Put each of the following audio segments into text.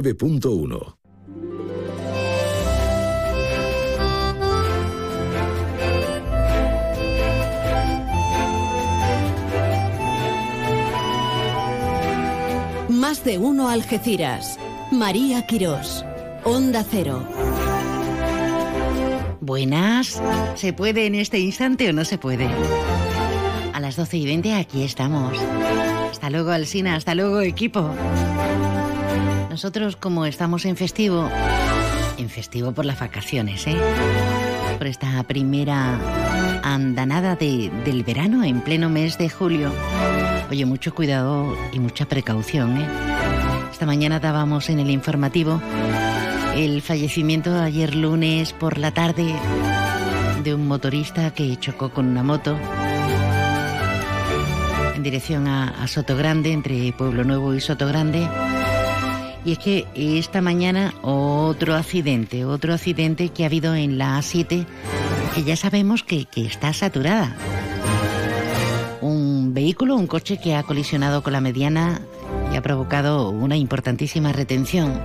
9.1 Más de uno Algeciras. María Quirós. Onda Cero. Buenas. ¿Se puede en este instante o no se puede? A las 12 y 20 aquí estamos. Hasta luego, Alsina. Hasta luego, equipo. Nosotros, como estamos en festivo, en festivo por las vacaciones, ¿eh? Por esta primera andanada de, del verano en pleno mes de julio. Oye, mucho cuidado y mucha precaución, ¿eh? Esta mañana dábamos en el informativo el fallecimiento ayer lunes por la tarde de un motorista que chocó con una moto en dirección a, a Soto Grande, entre Pueblo Nuevo y Soto Grande. Y es que esta mañana otro accidente, otro accidente que ha habido en la A7, que ya sabemos que, está saturada. Un vehículo, un coche que ha colisionado con la mediana y ha provocado una importantísima retención.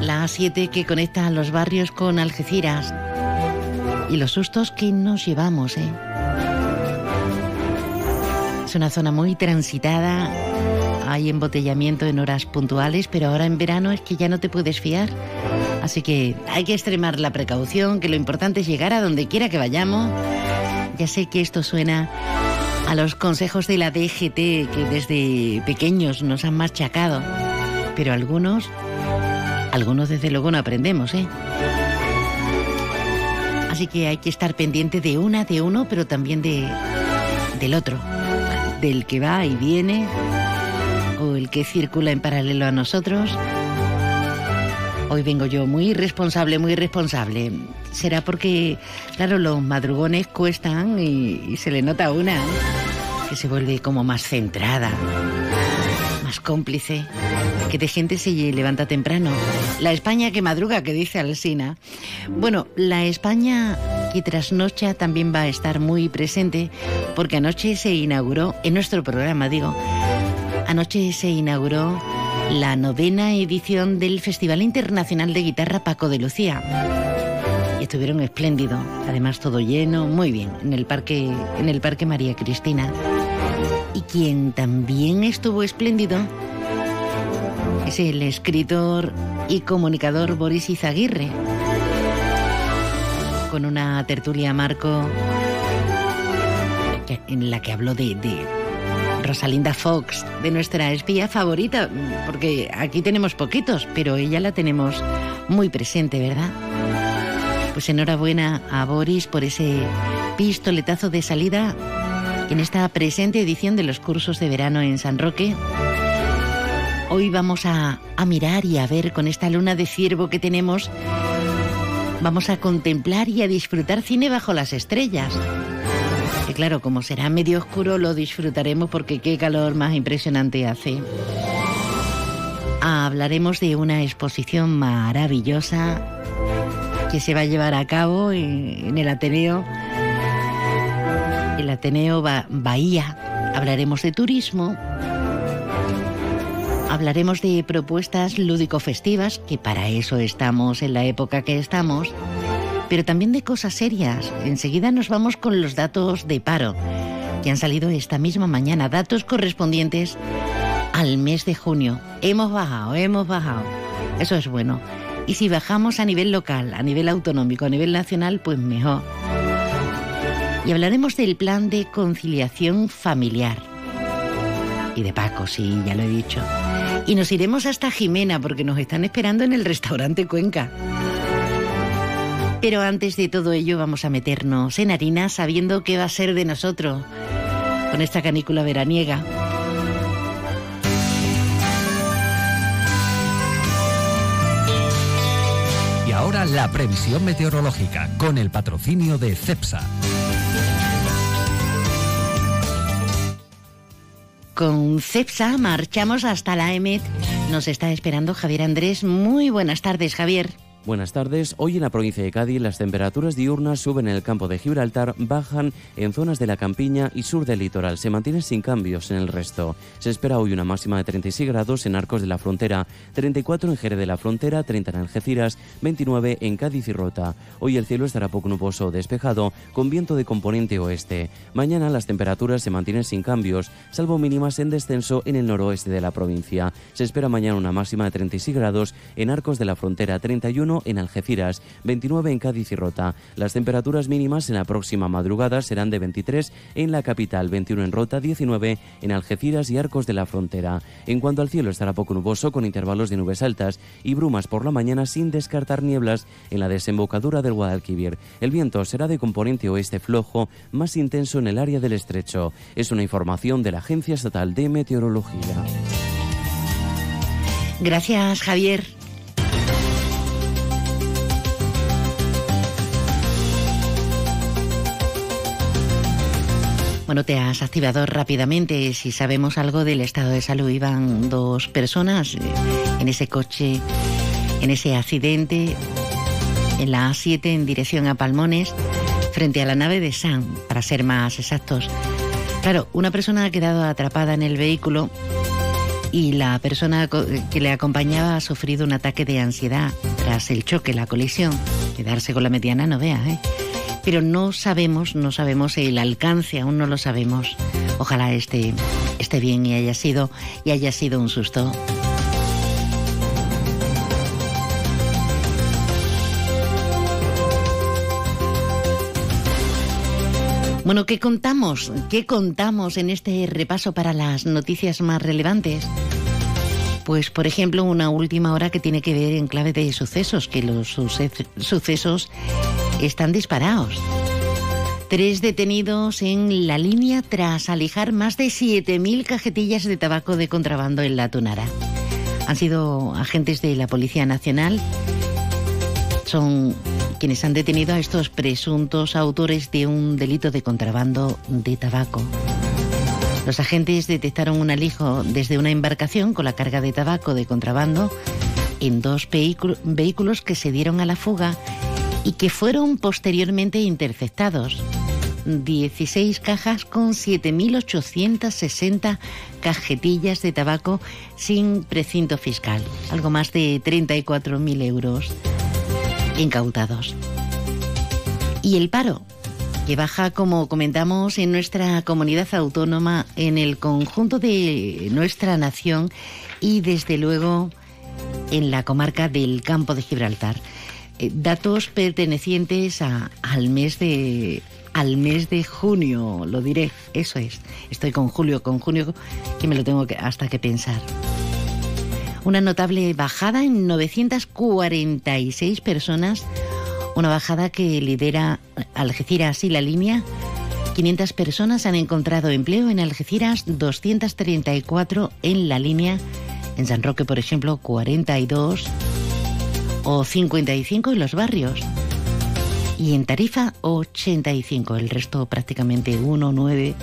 La A7 que conecta los barrios con Algeciras. Y los sustos que nos llevamos, ¿eh? Es una zona muy transitada, hay embotellamiento en horas puntuales, pero ahora en verano es que ya no te puedes fiar. Así que hay que extremar la precaución, que lo importante es llegar a donde quiera que vayamos. Ya sé que esto suena a los consejos de la DGT que desde pequeños nos han machacado, pero algunos, algunos desde luego no aprendemos, ¿eh? Así que hay que estar pendiente de una, de uno, pero también de, del otro, del que va y viene, o el que circula en paralelo a nosotros. Hoy vengo yo muy responsable, muy responsable. Será porque, claro, los madrugones cuestan y, se le nota una que se vuelve como más centrada, más cómplice, que de gente se levanta temprano. La España que madruga, que dice Alsina. Bueno, la España que trasnocha también va a estar muy presente porque anoche se inauguró, en nuestro programa digo, Anoche se inauguró la novena edición del Festival Internacional de Guitarra Paco de Lucía. Y estuvieron espléndidos, además todo lleno, muy bien, en el parque, en el parque María Cristina. Y quien también estuvo espléndido es el escritor y comunicador Boris Izaguirre, con una tertulia marco en la que habló de, de Rosalinda Fox, de nuestra espía favorita, porque aquí tenemos poquitos, pero ella la tenemos muy presente, ¿verdad? Pues enhorabuena a Boris por ese pistoletazo de salida en esta presente edición de los cursos de verano en San Roque. Hoy vamos a, a mirar y a ver con esta luna de ciervo que tenemos, vamos a contemplar y a disfrutar cine bajo las estrellas. Que claro, como será medio oscuro, lo disfrutaremos porque qué calor más impresionante hace. Hablaremos de una exposición maravillosa que se va a llevar a cabo en, el Ateneo, el Ateneo Bahía. Hablaremos de turismo, hablaremos de propuestas lúdico-festivas, que para eso estamos en la época que estamos pero también de cosas serias. Enseguida nos vamos con los datos de paro, que han salido esta misma mañana, datos correspondientes al mes de junio. Hemos bajado, hemos bajado. Eso es bueno. Y si bajamos a nivel local, a nivel autonómico, a nivel nacional, pues mejor. Y hablaremos del plan de conciliación familiar. Y de Paco, sí, ya lo he dicho. Y nos iremos hasta Jimena porque nos están esperando en el restaurante Cuenca. Pero antes de todo ello vamos a meternos en harina sabiendo qué va a ser de nosotros con esta canícula veraniega. Y ahora la previsión meteorológica con el patrocinio de CEPSA. Con CEPSA marchamos hasta la EMET. Nos está esperando Javier Andrés. Muy buenas tardes, Javier. Buenas tardes. Hoy en la provincia de Cádiz las temperaturas diurnas suben en el campo de Gibraltar, bajan en zonas de la campiña y sur del litoral. Se mantienen sin cambios en el resto. Se espera hoy una máxima de 36 grados en Arcos de la Frontera, 34 en Jerez de la Frontera, 30 en Algeciras, 29 en Cádiz y Rota. Hoy el cielo estará poco nuboso, despejado, con viento de componente oeste. Mañana las temperaturas se mantienen sin cambios, salvo mínimas en descenso en el noroeste de la provincia. Se espera mañana una máxima de 36 grados en Arcos de la Frontera, 31 en Algeciras, 29 en Cádiz y Rota. Las temperaturas mínimas en la próxima madrugada serán de 23 en la capital, 21 en Rota, 19 en Algeciras y Arcos de la Frontera. En cuanto al cielo estará poco nuboso con intervalos de nubes altas y brumas por la mañana sin descartar nieblas en la desembocadura del Guadalquivir. El viento será de componente oeste flojo, más intenso en el área del estrecho. Es una información de la Agencia Estatal de Meteorología. Gracias, Javier. Bueno, te has activado rápidamente. Si sabemos algo del estado de salud, iban dos personas eh, en ese coche, en ese accidente, en la A7 en dirección a Palmones, frente a la nave de San, para ser más exactos. Claro, una persona ha quedado atrapada en el vehículo y la persona que le acompañaba ha sufrido un ataque de ansiedad tras el choque, la colisión. Quedarse con la mediana no vea, ¿eh? Pero no sabemos, no sabemos el alcance, aún no lo sabemos. Ojalá esté, esté bien y haya sido, y haya sido un susto. Bueno, ¿qué contamos? ¿Qué contamos en este repaso para las noticias más relevantes? Pues, por ejemplo, una última hora que tiene que ver en clave de sucesos, que los sucesos están disparados. Tres detenidos en la línea tras alijar más de 7.000 cajetillas de tabaco de contrabando en la Tunara. Han sido agentes de la Policía Nacional. Son quienes han detenido a estos presuntos autores de un delito de contrabando de tabaco. Los agentes detectaron un alijo desde una embarcación con la carga de tabaco de contrabando en dos vehículos que se dieron a la fuga y que fueron posteriormente interceptados. 16 cajas con 7.860 cajetillas de tabaco sin precinto fiscal, algo más de 34.000 euros incautados. Y el paro, que baja, como comentamos, en nuestra comunidad autónoma, en el conjunto de nuestra nación y, desde luego, en la comarca del Campo de Gibraltar. Eh, datos pertenecientes al mes de al mes de junio, lo diré, eso es. Estoy con julio, con junio, que me lo tengo que, hasta que pensar. Una notable bajada en 946 personas, una bajada que lidera Algeciras y la línea. 500 personas han encontrado empleo en Algeciras, 234 en la línea. En San Roque, por ejemplo, 42 o 55 en los barrios. Y en Tarifa 85, el resto prácticamente 1, 9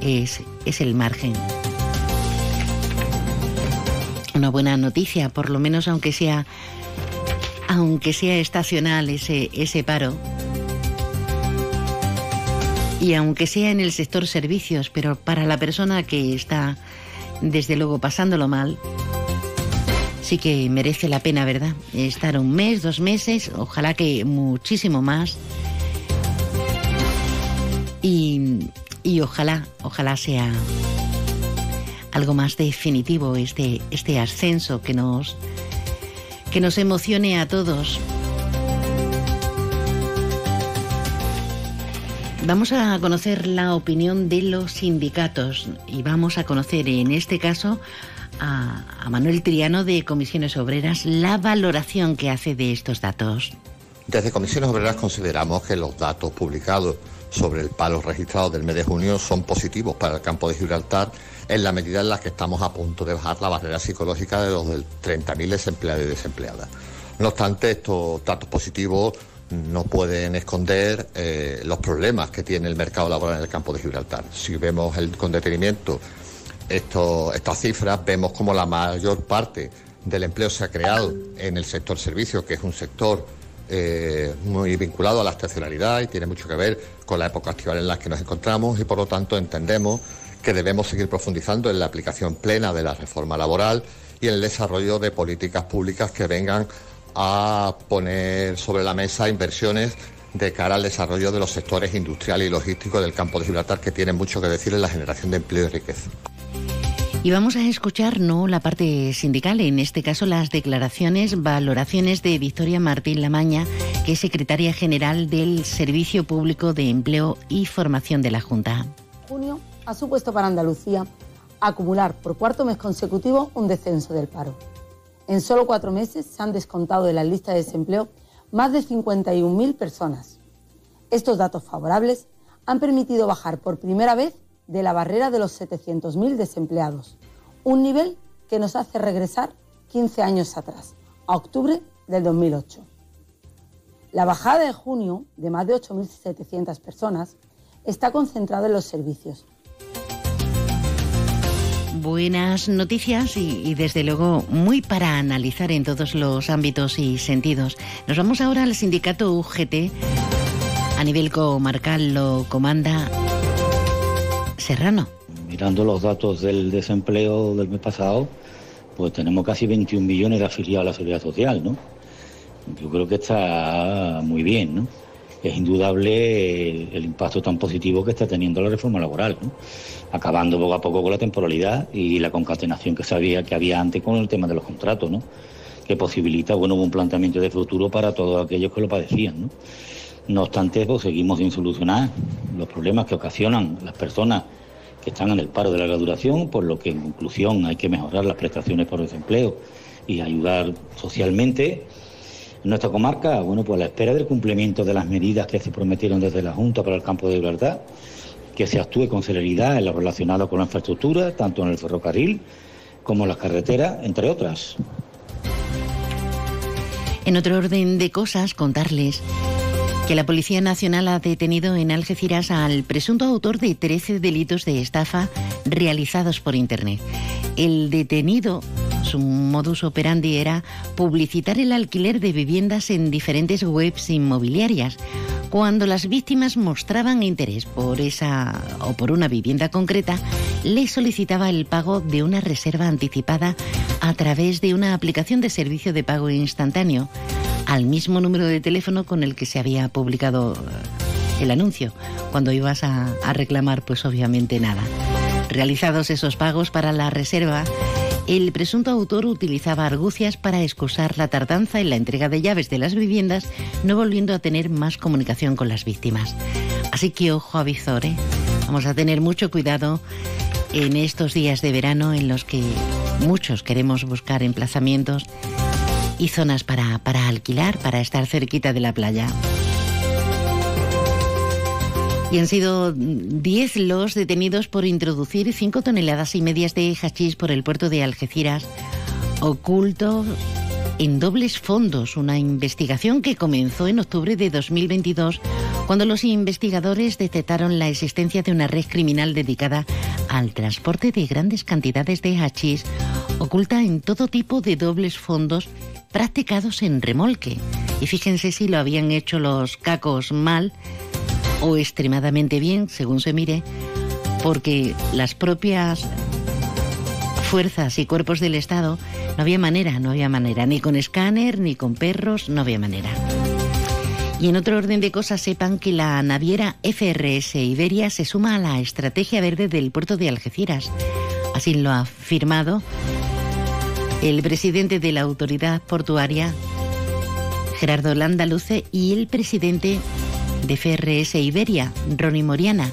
es, es el margen. Una buena noticia, por lo menos aunque sea aunque sea estacional ese, ese paro. Y aunque sea en el sector servicios, pero para la persona que está desde luego pasándolo mal, sí que merece la pena, ¿verdad? Estar un mes, dos meses, ojalá que muchísimo más. Y, y ojalá, ojalá sea algo más definitivo este, este ascenso que nos, que nos emocione a todos. Vamos a conocer la opinión de los sindicatos y vamos a conocer en este caso a, Manuel Triano de Comisiones Obreras la valoración que hace de estos datos. Desde Comisiones Obreras consideramos que los datos publicados sobre el paro registrado del mes de junio son positivos para el campo de Gibraltar en la medida en la que estamos a punto de bajar la barrera psicológica de los 30.000 desempleados y desempleadas. No obstante, estos datos positivos no pueden esconder eh, los problemas que tiene el mercado laboral en el campo de Gibraltar. Si vemos el, con detenimiento estas cifras, vemos como la mayor parte del empleo se ha creado en el sector servicios, que es un sector eh, muy vinculado a la estacionalidad y tiene mucho que ver con la época estival en la que nos encontramos y por lo tanto entendemos que debemos seguir profundizando en la aplicación plena de la reforma laboral y en el desarrollo de políticas públicas que vengan a poner sobre la mesa inversiones de cara al desarrollo de los sectores industrial y logísticos del campo de Gibraltar que tienen mucho que decir en la generación de empleo y riqueza. Y vamos a escuchar no la parte sindical, en este caso las declaraciones, valoraciones de Victoria Martín Lamaña, que es secretaria general del Servicio Público de Empleo y Formación de la Junta. Junio ha supuesto para Andalucía acumular por cuarto mes consecutivo un descenso del paro. En solo cuatro meses se han descontado de la lista de desempleo más de 51.000 personas. Estos datos favorables han permitido bajar por primera vez de la barrera de los 700.000 desempleados, un nivel que nos hace regresar 15 años atrás, a octubre del 2008. La bajada de junio de más de 8.700 personas está concentrada en los servicios. Buenas noticias y, desde luego muy para analizar en todos los ámbitos y sentidos. Nos vamos ahora al sindicato UGT. A nivel comarcal lo comanda Serrano. Mirando los datos del desempleo del mes pasado, pues tenemos casi 21 millones de afiliados a la seguridad social, ¿no? Yo creo que está muy bien, ¿no? Es indudable el, impacto tan positivo que está teniendo la reforma laboral, ¿no? Acabando poco a poco con la temporalidad y la concatenación que sabía que había antes con el tema de los contratos, ¿no? Que posibilita, bueno, un planteamiento de futuro para todos aquellos que lo padecían, ¿no? No obstante, pues seguimos sin solucionar los problemas que ocasionan las personas que están en el paro de larga duración, por lo que en conclusión hay que mejorar las prestaciones por desempleo y ayudar socialmente. En nuestra comarca, bueno, pues a la espera del cumplimiento de las medidas que se prometieron desde la Junta para el campo de Gibraltar, que se actúe con celeridad en lo relacionado con la infraestructura, tanto en el ferrocarril como en las carreteras, entre otras. En otro orden de cosas, contarles que la Policía Nacional ha detenido en Algeciras al presunto autor de 13 delitos de estafa realizados por Internet. El detenido, su modus operandi era publicitar el alquiler de viviendas en diferentes webs inmobiliarias. Cuando las víctimas mostraban interés por esa o por una vivienda concreta, le solicitaba el pago de una reserva anticipada a través de una aplicación de servicio de pago instantáneo al mismo número de teléfono con el que se había publicado el anuncio. Cuando ibas a, a, reclamar, pues obviamente nada. Realizados esos pagos para la reserva, el presunto autor utilizaba argucias para excusar la tardanza en la entrega de llaves de las viviendas, no volviendo a tener más comunicación con las víctimas. Así que ojo a visor, ¿eh? Vamos a tener mucho cuidado en estos días de verano en los que muchos queremos buscar emplazamientos y zonas para, para alquilar, para estar cerquita de la playa. Y han sido 10 los detenidos por introducir 5 toneladas y medias de hachís por el puerto de Algeciras, oculto en dobles fondos, una investigación que comenzó en octubre de 2022, cuando los investigadores detectaron la existencia de una red criminal dedicada al transporte de grandes cantidades de hachís, oculta en todo tipo de dobles fondos practicados en remolque. Y fíjense si lo habían hecho los cacos mal o extremadamente bien, según se mire, porque las propias fuerzas y cuerpos del Estado no había manera, no había manera, ni con escáner, ni con perros, no había manera. Y en otro orden de cosas, sepan que la naviera FRS Iberia se suma a la estrategia verde del puerto de Algeciras. Así lo ha firmado el presidente de la autoridad portuaria, Gerardo Landaluce, y el presidente de FRS Iberia, Ronnie Moriana,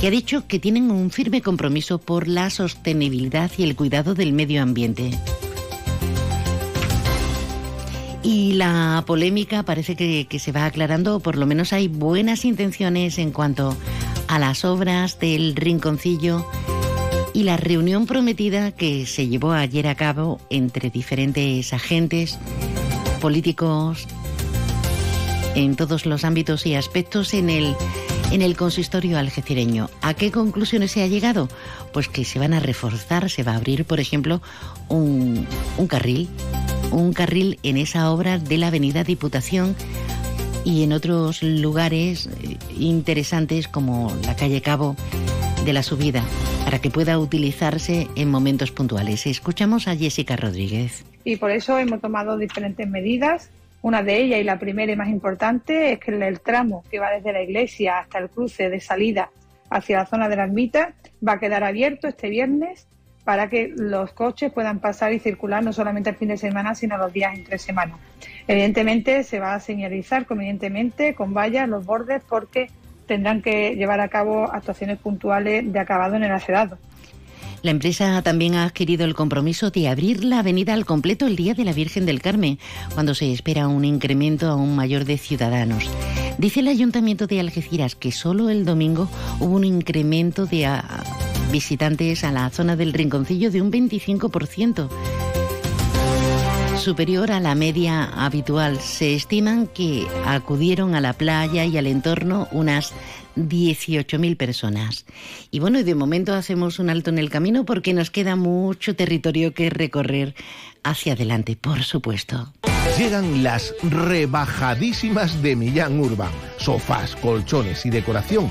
que ha dicho que tienen un firme compromiso por la sostenibilidad y el cuidado del medio ambiente. Y la polémica parece que, se va aclarando, o por lo menos hay buenas intenciones en cuanto a las obras del rinconcillo y la reunión prometida que se llevó ayer a cabo entre diferentes agentes políticos en todos los ámbitos y aspectos en el en el consistorio algecireño. ¿A qué conclusiones se ha llegado? Pues que se van a reforzar, se va a abrir, por ejemplo, un, un carril, un carril en esa obra de la Avenida Diputación y en otros lugares eh, interesantes como la calle Cabo de la subida para que pueda utilizarse en momentos puntuales. Escuchamos a Jessica Rodríguez. Y por eso hemos tomado diferentes medidas. Una de ellas y la primera y más importante es que el tramo que va desde la iglesia hasta el cruce de salida hacia la zona de la ermita va a quedar abierto este viernes para que los coches puedan pasar y circular no solamente el fin de semana, sino los días entre semanas. Evidentemente se va a señalizar convenientemente con vallas los bordes porque tendrán que llevar a cabo actuaciones puntuales de acabado en el acedado. La empresa también ha adquirido el compromiso de abrir la avenida al completo el día de la Virgen del Carmen, cuando se espera un incremento aún mayor de ciudadanos. Dice el Ayuntamiento de Algeciras que solo el domingo hubo un incremento de ah, visitantes a la zona del Rinconcillo de un 25% superior a la media habitual. Se estiman que acudieron a la playa y al entorno unas 18.000 personas. Y bueno, de momento hacemos un alto en el camino porque nos queda mucho territorio que recorrer hacia adelante, por supuesto. Llegan las rebajadísimas de Millán Urban. Sofás, colchones y decoración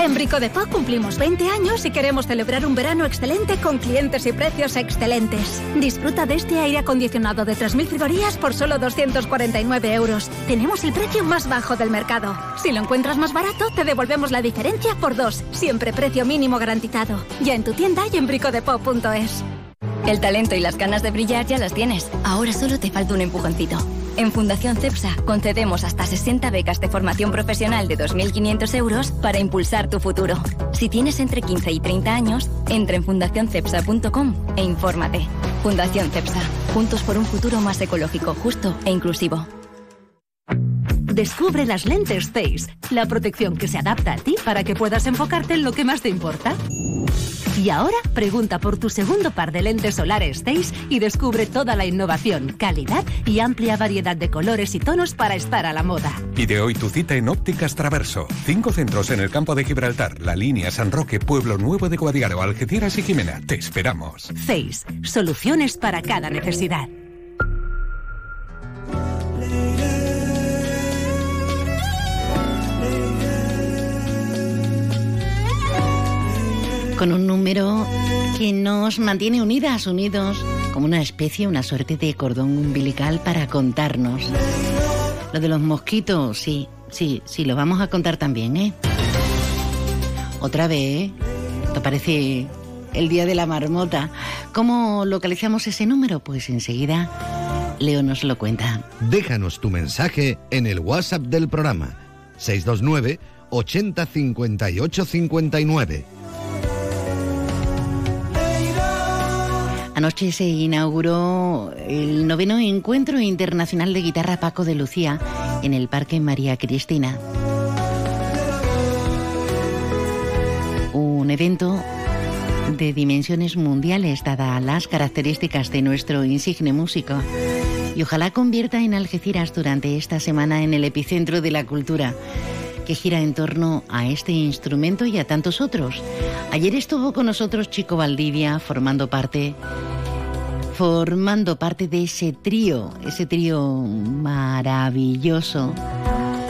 En Brico de Po cumplimos 20 años y queremos celebrar un verano excelente con clientes y precios excelentes. Disfruta de este aire acondicionado de 3.000 frigorías por solo 249 euros. Tenemos el precio más bajo del mercado. Si lo encuentras más barato, te devolvemos la diferencia por dos. Siempre precio mínimo garantizado. Ya en tu tienda y en bricodepop.es. El talento y las ganas de brillar ya las tienes. Ahora solo te falta un empujoncito. En Fundación CEPSA concedemos hasta 60 becas de formación profesional de 2.500 euros para impulsar tu futuro. Si tienes entre 15 y 30 años, entra en fundacioncepsa.com e infórmate. Fundación CEPSA, juntos por un futuro más ecológico, justo e inclusivo. Descubre las lentes Face, la protección que se adapta a ti para que puedas enfocarte en lo que más te importa. Y ahora pregunta por tu segundo par de lentes solares Zeiss y descubre toda la innovación, calidad y amplia variedad de colores y tonos para estar a la moda. Pide hoy tu cita en Ópticas Traverso. Cinco centros en el campo de Gibraltar, La Línea, San Roque, Pueblo Nuevo de Guadiaro, Algeciras y Jimena. Te esperamos. Zeiss, soluciones para cada necesidad. Con un número que nos mantiene unidas, unidos, como una especie, una suerte de cordón umbilical para contarnos. Lo de los mosquitos, sí, sí, sí, lo vamos a contar también, ¿eh? Otra vez, ¿te parece el día de la marmota? ¿Cómo localizamos ese número? Pues enseguida Leo nos lo cuenta. Déjanos tu mensaje en el WhatsApp del programa 629 80 58 59. Anoche se inauguró el noveno Encuentro Internacional de Guitarra Paco de Lucía en el Parque María Cristina. Un evento de dimensiones mundiales, dadas las características de nuestro insigne músico. Y ojalá convierta en Algeciras durante esta semana en el epicentro de la cultura que gira en torno a este instrumento y a tantos otros. Ayer estuvo con nosotros Chico Valdivia formando parte formando parte de ese trío, ese trío maravilloso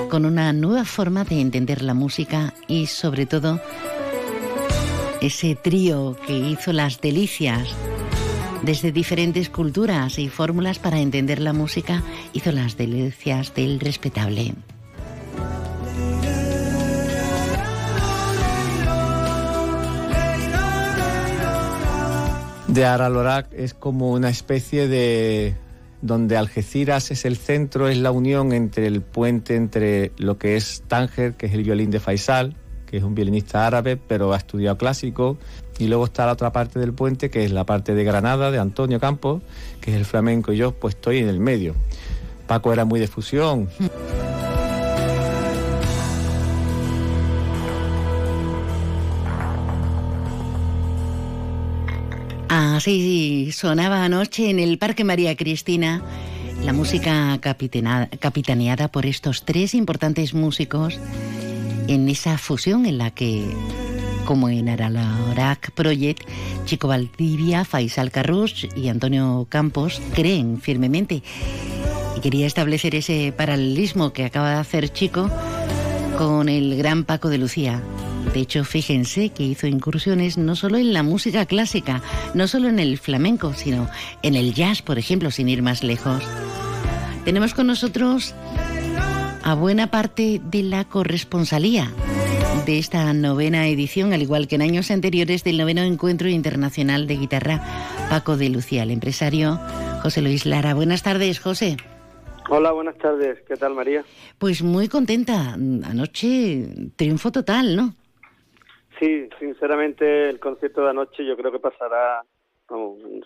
con una nueva forma de entender la música y sobre todo ese trío que hizo las delicias desde diferentes culturas y fórmulas para entender la música, hizo las delicias del respetable. De Aralorac es como una especie de donde Algeciras es el centro, es la unión entre el puente entre lo que es Tánger, que es el violín de Faisal, que es un violinista árabe, pero ha estudiado clásico, y luego está la otra parte del puente, que es la parte de Granada, de Antonio Campos, que es el flamenco, y yo pues estoy en el medio. Paco era muy de fusión. Así sonaba anoche en el Parque María Cristina la música capitaneada por estos tres importantes músicos en esa fusión en la que, como en Aralaorac Project, Chico Valdivia, Faisal Carrus y Antonio Campos creen firmemente. Y quería establecer ese paralelismo que acaba de hacer Chico con el gran Paco de Lucía. De hecho, fíjense que hizo incursiones no solo en la música clásica, no solo en el flamenco, sino en el jazz, por ejemplo, sin ir más lejos. Tenemos con nosotros a buena parte de la corresponsalía de esta novena edición, al igual que en años anteriores del noveno Encuentro Internacional de Guitarra Paco de Lucía, el empresario José Luis Lara. Buenas tardes, José. Hola, buenas tardes. ¿Qué tal, María? Pues muy contenta. Anoche triunfo total, ¿no? Sí, sinceramente el concierto de anoche yo creo que pasará,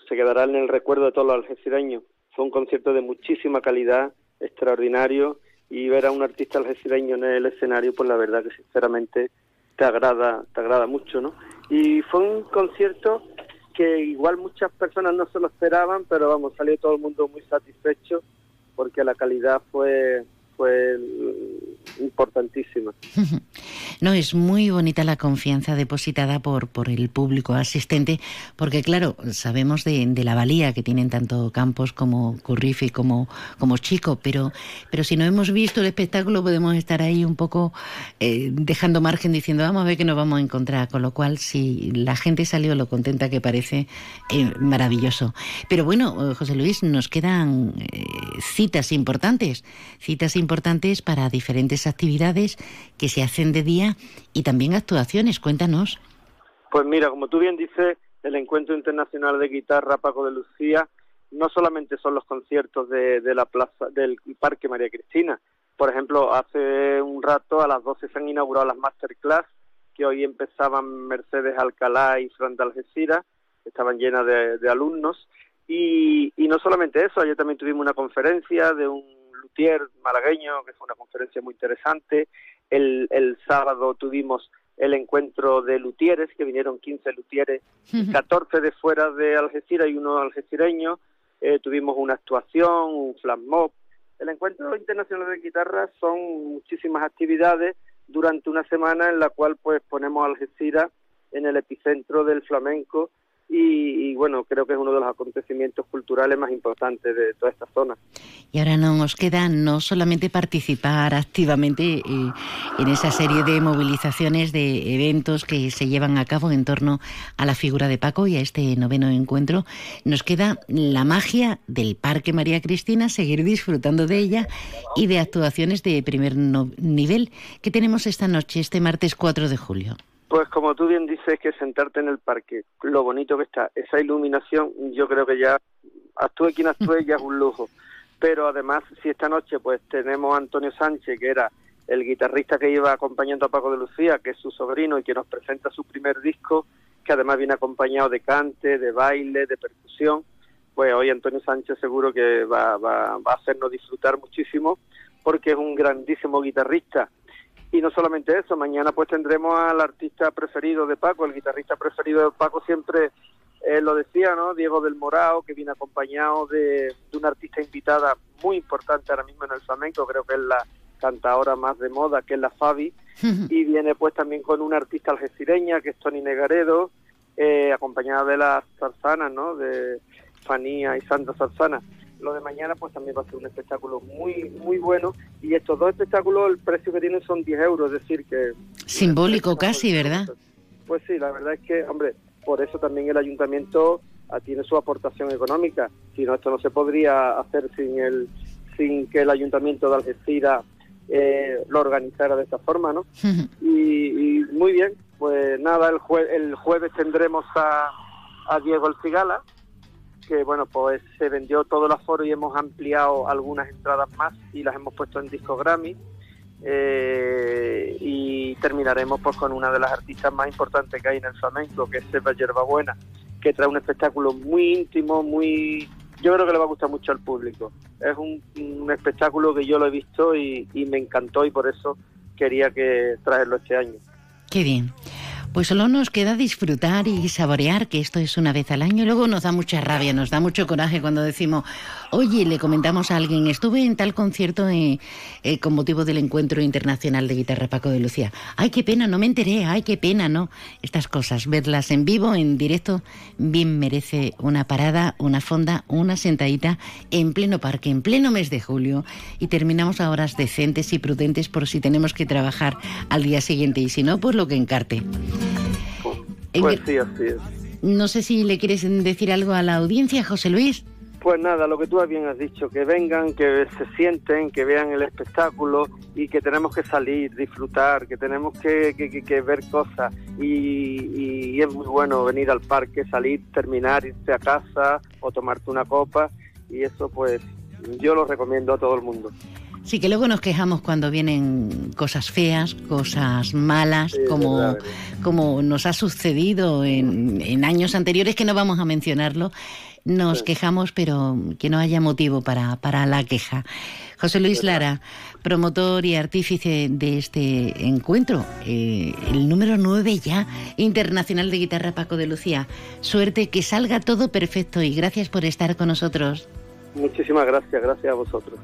se quedará en el recuerdo de todos los algecireños. Fue un concierto de muchísima calidad, extraordinario, y ver a un artista algecireño en el escenario, pues la verdad que sinceramente te agrada, te agrada mucho, ¿no? Y fue un concierto que igual muchas personas no se lo esperaban, pero vamos, salió todo el mundo muy satisfecho porque la calidad fue fue importantísima. No, es muy bonita la confianza depositada por, por el público asistente, porque claro, sabemos de, la valía que tienen tanto Campos como Currifi como, como Chico, pero, pero si no hemos visto el espectáculo podemos estar ahí un poco eh, dejando margen diciendo vamos a ver qué nos vamos a encontrar, con lo cual si la gente salió lo contenta que parece, eh, maravilloso. Pero bueno, José Luis, nos quedan eh, citas importantes, citas importantes para diferentes actividades que se hacen de día y también actuaciones. Cuéntanos. Pues mira, como tú bien dices, el Encuentro Internacional de Guitarra Paco de Lucía no solamente son los conciertos de, la plaza del Parque María Cristina. Por ejemplo, hace un rato a las 12 se han inaugurado las masterclass que hoy empezaban Mercedes Alcalá y Fran de Algeciras, estaban llenas de, alumnos. Y, y, no solamente eso, ayer también tuvimos una conferencia de un luthier malagueño, que fue una conferencia muy interesante. El, el sábado tuvimos el encuentro de luthieres, que vinieron 15 luthieres, 14 de fuera de Algeciras y uno algecireño. Eh, tuvimos una actuación, un flash mob. El encuentro internacional de guitarra son muchísimas actividades durante una semana en la cual pues ponemos a Algeciras en el epicentro del flamenco y, bueno, creo que es uno de los acontecimientos culturales más importantes de toda esta zona. Y ahora no nos queda no solamente participar activamente eh, en esa serie de movilizaciones, de eventos que se llevan a cabo en torno a la figura de Paco y a este noveno encuentro, nos queda la magia del Parque María Cristina, seguir disfrutando de ella y de actuaciones de primer nivel que tenemos esta noche, este martes 4 de julio. Pues como tú bien dices, que sentarte en el parque, lo bonito que está, esa iluminación, yo creo que ya actúe quien actúe ya es un lujo. Pero además, si esta noche pues tenemos a Antonio Sánchez, que era el guitarrista que iba acompañando a Paco de Lucía, que es su sobrino y que nos presenta su primer disco, que además viene acompañado de cante, de baile, de percusión, pues hoy Antonio Sánchez seguro que va, va, va a hacernos disfrutar muchísimo porque es un grandísimo guitarrista y no solamente eso, mañana pues tendremos al artista preferido de Paco, el guitarrista preferido de Paco siempre eh, lo decía, ¿no? Diego del Morao, que viene acompañado de, una artista invitada muy importante ahora mismo en el flamenco, creo que es la cantadora más de moda, que es la Fabi, y viene pues también con una artista algecireña, que es Tony Negaredo, eh, acompañada de las zarzanas, ¿no? De Fanía y Santa Zarzana lo de mañana pues también va a ser un espectáculo muy muy bueno y estos dos espectáculos el precio que tienen son 10 euros, es decir que... Simbólico casi, ¿verdad? Pues sí, la verdad es que, hombre, por eso también el ayuntamiento ah, tiene su aportación económica, si no esto no se podría hacer sin el sin que el ayuntamiento de Algeciras eh, lo organizara de esta forma, ¿no? y, muy bien, pues nada, el, el jueves tendremos a a Diego El Cigala, que bueno, pues se vendió todo el aforo y hemos ampliado algunas entradas más y las hemos puesto en disco Grammy. Eh, y terminaremos pues con una de las artistas más importantes que hay en el flamenco, que es Seba Yerbabuena, que trae un espectáculo muy íntimo, muy yo creo que le va a gustar mucho al público. Es un, espectáculo que yo lo he visto y, y, me encantó y por eso quería que traerlo este año. Qué bien. Pues solo nos queda disfrutar y saborear que esto es una vez al año. Luego nos da mucha rabia, nos da mucho coraje cuando decimos, oye, le comentamos a alguien, estuve en tal concierto eh, eh, con motivo del Encuentro Internacional de Guitarra Paco de Lucía. Ay, qué pena, no me enteré, ay, qué pena, ¿no? Estas cosas, verlas en vivo, en directo, bien merece una parada, una fonda, una sentadita en pleno parque, en pleno mes de julio. Y terminamos a horas decentes y prudentes por si tenemos que trabajar al día siguiente y si no, pues lo que encarte. Pues sí, así es. No sé si le quieres decir algo a la audiencia, José Luis. Pues nada, lo que tú bien has dicho, que vengan, que se sienten, que vean el espectáculo y que tenemos que salir, disfrutar, que tenemos que, ver cosas y, y, es muy bueno venir al parque, salir, terminar, irte a casa o tomarte una copa y eso pues yo lo recomiendo a todo el mundo. Sí, que luego nos quejamos cuando vienen cosas feas, cosas malas, como, como nos ha sucedido en, años anteriores, que no vamos a mencionarlo. Nos quejamos, pero que no haya motivo para, para la queja. José Luis Lara, promotor y artífice de este encuentro, eh, el número 9 ya, Internacional de Guitarra Paco de Lucía. Suerte, que salga todo perfecto y gracias por estar con nosotros. Muchísimas gracias, gracias a vosotros.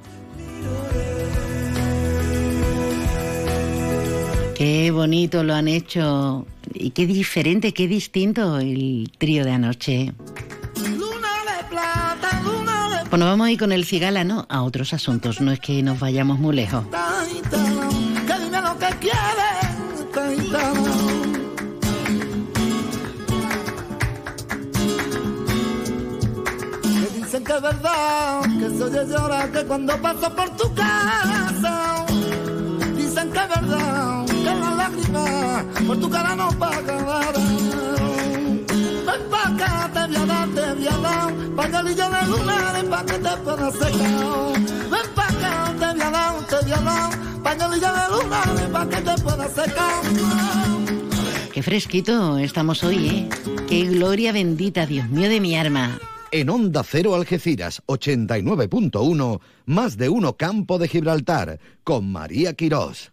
Qué bonito lo han hecho y qué diferente, qué distinto el trío de anoche. Bueno, vamos a ir con el cigala, ¿no? A otros asuntos, no es que nos vayamos muy lejos. Dicen que es verdad, que soy llora que cuando paso por tu casa, dicen que es verdad lágrimas por tu cara no pagarán. Ven pa' acá, te voy a dar, te voy a dar, pañalillo de lunares pa' que te puedas secar. Ven pa' acá, te voy a dar, te voy a dar, pañalillo de lunares pa' que te puedas secar. Qué fresquito estamos hoy, ¿eh? Qué gloria bendita, Dios mío de mi arma. En Onda Cero Algeciras 89.1, más de uno Campo de Gibraltar, con María Quirós.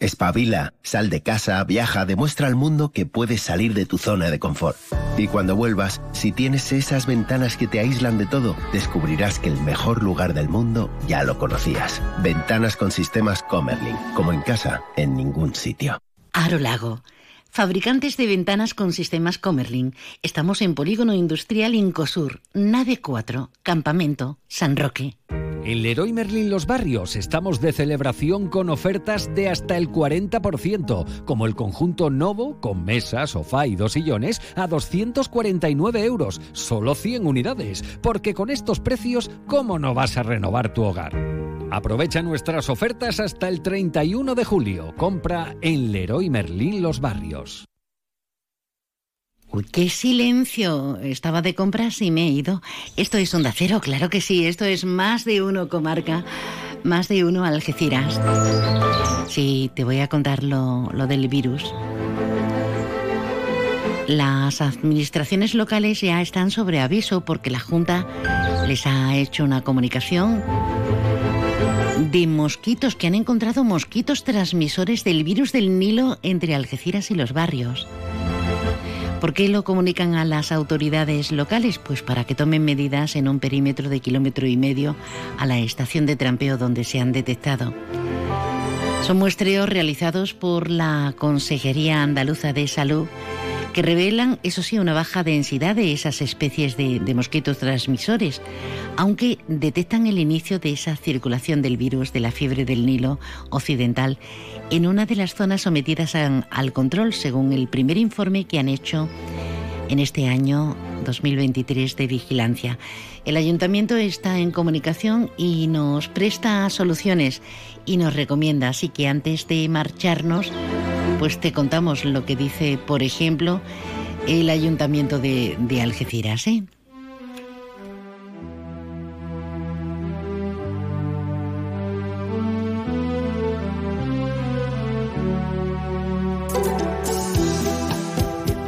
Espabila, sal de casa, viaja, demuestra al mundo que puedes salir de tu zona de confort. Y cuando vuelvas, si tienes esas ventanas que te aíslan de todo, descubrirás que el mejor lugar del mundo ya lo conocías. Ventanas con sistemas Comerlin, como en casa, en ningún sitio. Aro Lago. Fabricantes de ventanas con sistemas Comerlin. Estamos en Polígono Industrial Incosur, Nave 4, Campamento, San Roque. En Leroy Merlin Los Barrios estamos de celebración con ofertas de hasta el 40%, como el conjunto Novo con mesa, sofá y dos sillones a 249 euros, solo 100 unidades, porque con estos precios, ¿cómo no vas a renovar tu hogar? Aprovecha nuestras ofertas hasta el 31 de julio. Compra en Leroy Merlin Los Barrios. Qué silencio. Estaba de compras y me he ido. Esto es Onda Cero, claro que sí. Esto es más de uno comarca, más de uno Algeciras. Sí, te voy a contar lo del virus. Las administraciones locales ya están sobre aviso porque la Junta les ha hecho una comunicación de mosquitos que han encontrado mosquitos transmisores del virus del Nilo entre Algeciras y los barrios. ¿Por qué lo comunican a las autoridades locales? Pues para que tomen medidas en un perímetro de kilómetro y medio a la estación de trampeo donde se han detectado. Son muestreos realizados por la Consejería Andaluza de Salud que revelan, eso sí, una baja densidad de esas especies de, mosquitos transmisores, aunque detectan el inicio de esa circulación del virus de la fiebre del Nilo occidental en una de las zonas sometidas al control, según el primer informe que han hecho en este año 2023 de vigilancia. El ayuntamiento está en comunicación y nos presta soluciones y nos recomienda, así que antes de marcharnos, pues te contamos lo que dice, por ejemplo, el ayuntamiento de, Algeciras. ¿eh?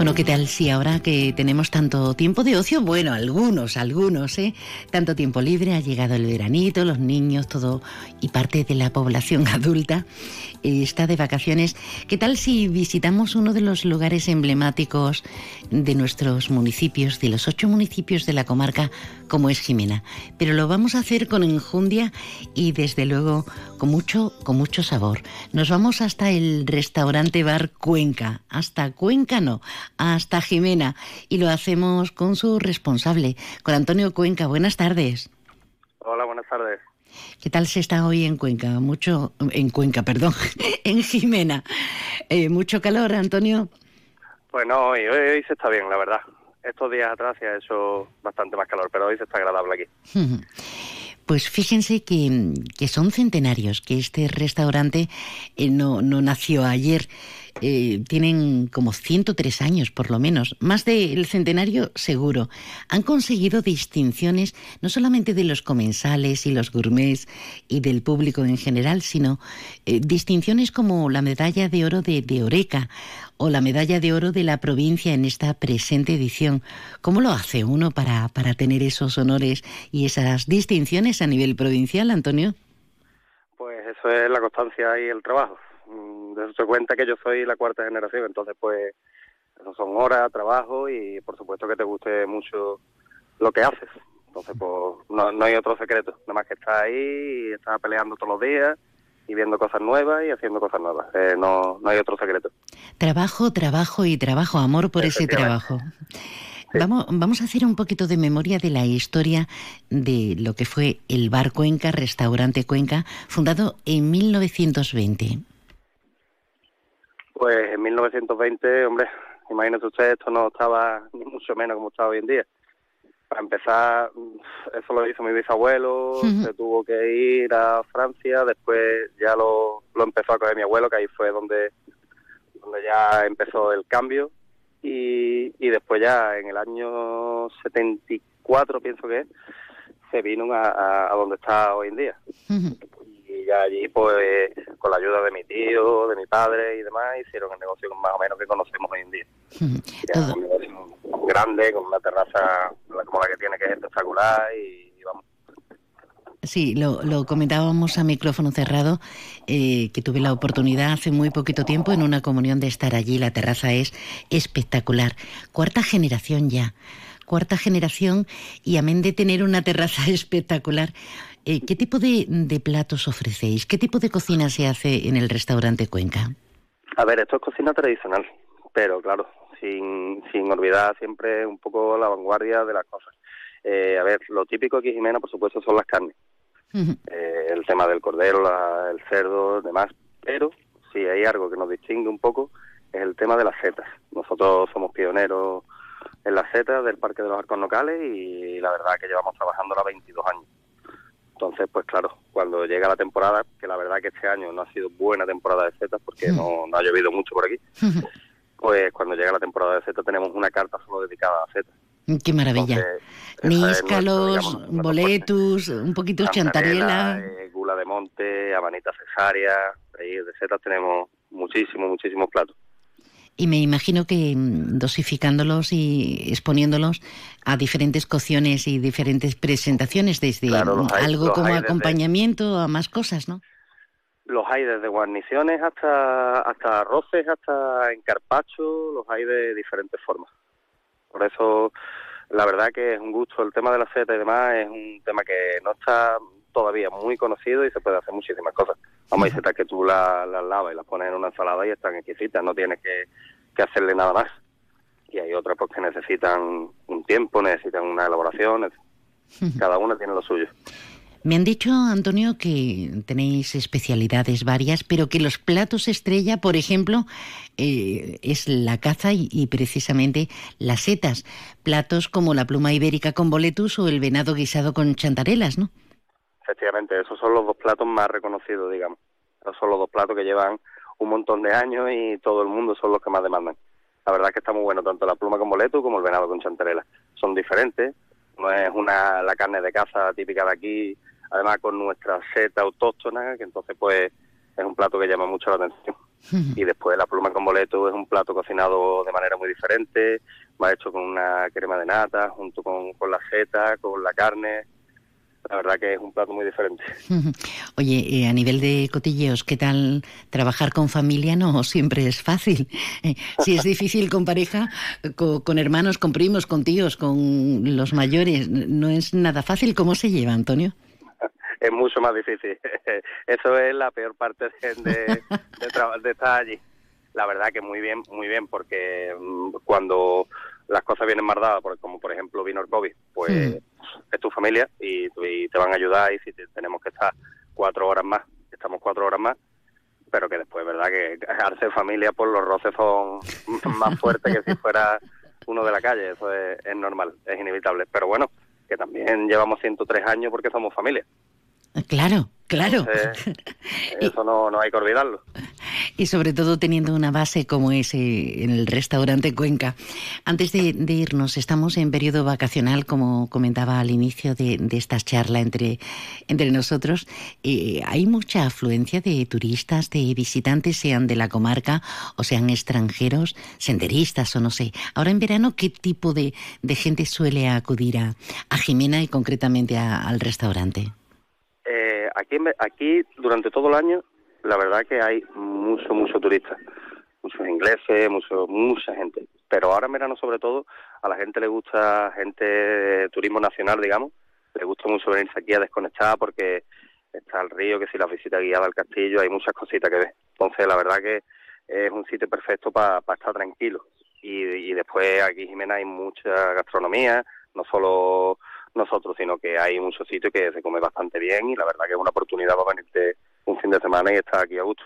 Bueno, ¿qué tal si ahora que tenemos tanto tiempo de ocio? Bueno, algunos, algunos, ¿eh? Tanto tiempo libre, ha llegado el veranito, los niños, todo y parte de la población adulta eh, está de vacaciones. ¿Qué tal si visitamos uno de los lugares emblemáticos de nuestros municipios, de los ocho municipios de la comarca, como es Jimena? Pero lo vamos a hacer con enjundia y desde luego con mucho, con mucho sabor. Nos vamos hasta el restaurante Bar Cuenca, hasta Cuenca no, hasta Jimena y lo hacemos con su responsable, con Antonio Cuenca. Buenas tardes. Hola, buenas tardes. ¿Qué tal se está hoy en Cuenca? Mucho, en Cuenca, perdón, en Jimena. Eh, ¿Mucho calor, Antonio? Pues no, hoy, hoy, se está bien, la verdad. Estos días atrás se ha hecho bastante más calor, pero hoy se está agradable aquí. Pues fíjense que, son centenarios, que este restaurante eh, no, no nació ayer. Eh, tienen como 103 años por lo menos, más del centenario seguro. Han conseguido distinciones no solamente de los comensales y los gourmets y del público en general, sino eh, distinciones como la medalla de oro de, de Oreca o la medalla de oro de la provincia en esta presente edición. ¿Cómo lo hace uno para, para tener esos honores y esas distinciones a nivel provincial, Antonio? Pues eso es la constancia y el trabajo. Mm, se cuenta que yo soy la cuarta generación, entonces pues eso son horas, trabajo y por supuesto que te guste mucho lo que haces. Entonces pues no, no hay otro secreto, nada más que estar ahí y estar peleando todos los días y viendo cosas nuevas y haciendo cosas nuevas. Eh, no, no hay otro secreto. Trabajo, trabajo y trabajo, amor por ese trabajo. Vamos, vamos a hacer un poquito de memoria de la historia de lo que fue el Bar Cuenca, Restaurante Cuenca, fundado en 1920. Pues en 1920, hombre, imagínese usted, esto no estaba ni mucho menos como está hoy en día. Para empezar, eso lo hizo mi bisabuelo, se tuvo que ir a Francia, después ya lo, lo empezó a coger mi abuelo, que ahí fue donde, donde ya empezó el cambio, y, y después ya en el año 74, pienso que se vino a, a, donde está hoy en día y ya allí pues con la ayuda de mi tío, de mi padre y demás hicieron el negocio más o menos que conocemos hoy en día. un negocio grande, con una terraza como la que tiene que es espectacular y, vamos. Sí, lo, lo, comentábamos a micrófono cerrado, eh, que tuve la oportunidad hace muy poquito tiempo en una comunión de estar allí. La terraza es espectacular. Cuarta generación ya. Cuarta generación y amén de tener una terraza espectacular, eh, ¿Qué tipo de, platos ofrecéis? ¿Qué tipo de cocina se hace en el restaurante Cuenca? A ver, esto es cocina tradicional, pero claro, sin, sin olvidar siempre un poco la vanguardia de las cosas. Eh, a ver, lo típico aquí, Jimena, por supuesto, son las carnes. Eh, el tema del cordero, el cerdo, demás. Pero si hay algo que nos distingue un poco es el tema de las setas. Nosotros somos pioneros en las setas del Parque de los Arcos Locales y la verdad que llevamos trabajando a 22 años. Entonces, pues claro, cuando llega la temporada, que la verdad que este año no ha sido buena temporada de setas porque no, ha llovido mucho por aquí, pues cuando llega la temporada de setas tenemos una carta solo dedicada a setas. Qué maravilla. Níscalos, boletus, un poquito chantarela. Eh, gula de monte, amanita cesárea, ahí de setas tenemos muchísimos, muchísimos platos y me imagino que mm, dosificándolos y exponiéndolos a diferentes cocciones y diferentes presentaciones, desde algo como acompañamiento a más cosas, ¿no? Los hay desde guarniciones hasta hasta arroces, hasta en carpacho, los hay de diferentes formas. Por eso, la verdad que es un gusto. El tema de la seta y demás es un tema que no está todavía muy conocido y se puede hacer muchísimas cosas. Vamos, hay setas que tú las la lavas y las pones en una ensalada y están exquisitas, no tienes que, que hacerle nada más. Y hay otras pues que necesitan un tiempo, necesitan una elaboración, cada una tiene lo suyo. Me han dicho, Antonio, que tenéis especialidades varias, pero que los platos estrella, por ejemplo, eh, es la caza y, y, precisamente las setas. Platos como la pluma ibérica con boletus o el venado guisado con chantarelas, ¿no? Efectivamente, esos son los dos platos más reconocidos, digamos. Esos son los dos platos que llevan un montón de años y todo el mundo son los que más demandan. La verdad es que está muy bueno tanto la pluma con boletus como el venado con chantarela. Son diferentes, no es una la carne de caza típica de aquí además con nuestra seta autóctona, que entonces pues es un plato que llama mucho la atención. Y después la pluma con boleto es un plato cocinado de manera muy diferente, va hecho con una crema de nata, junto con, con la seta, con la carne. La verdad que es un plato muy diferente. Oye, eh, a nivel de cotilleos, ¿qué tal trabajar con familia? No siempre es fácil. Eh, si es difícil con pareja, con, con, hermanos, con primos, con tíos, con los mayores, no es nada fácil. ¿Cómo se lleva, Antonio? es mucho más difícil. Eso es la peor parte de, de, de, estar allí. La verdad que muy bien, muy bien, porque mm, cuando las cosas vienen más dadas, como por ejemplo vino el COVID, pues es tu familia y, y, te van a ayudar y si te, tenemos que estar cuatro horas más, estamos cuatro horas más, pero que después, ¿verdad? Que al ser familia, pues los roces son más fuertes que si fuera uno de la calle, eso es, normal, es inevitable. Pero bueno, que también llevamos 103 años porque somos familia. Claro, claro. eso no, no hay que olvidarlo. Y sobre todo teniendo una base como ese en el restaurante Cuenca. Antes de, de irnos, estamos en periodo vacacional, como comentaba al inicio de, de esta charla entre, entre nosotros. Eh, hay mucha afluencia de turistas, de visitantes, sean de la comarca o sean extranjeros, senderistas o no sé. Ahora en verano, ¿qué tipo de, de gente suele acudir a, a Jimena y concretamente a, al restaurante? Aquí, aquí durante todo el año, la verdad que hay mucho, mucho turista, muchos ingleses, mucho, mucha gente. Pero ahora en verano, sobre todo, a la gente le gusta gente de turismo nacional, digamos, le gusta mucho venirse aquí a desconectar porque está el río, que si la visita guiada al castillo, hay muchas cositas que ver. Entonces, la verdad que es un sitio perfecto para estar tranquilo. Y, y después aquí, Jimena, hay mucha gastronomía, no solo nosotros, sino que hay muchos sitios que se come bastante bien y la verdad que es una oportunidad para venirte un fin de semana y estar aquí a gusto.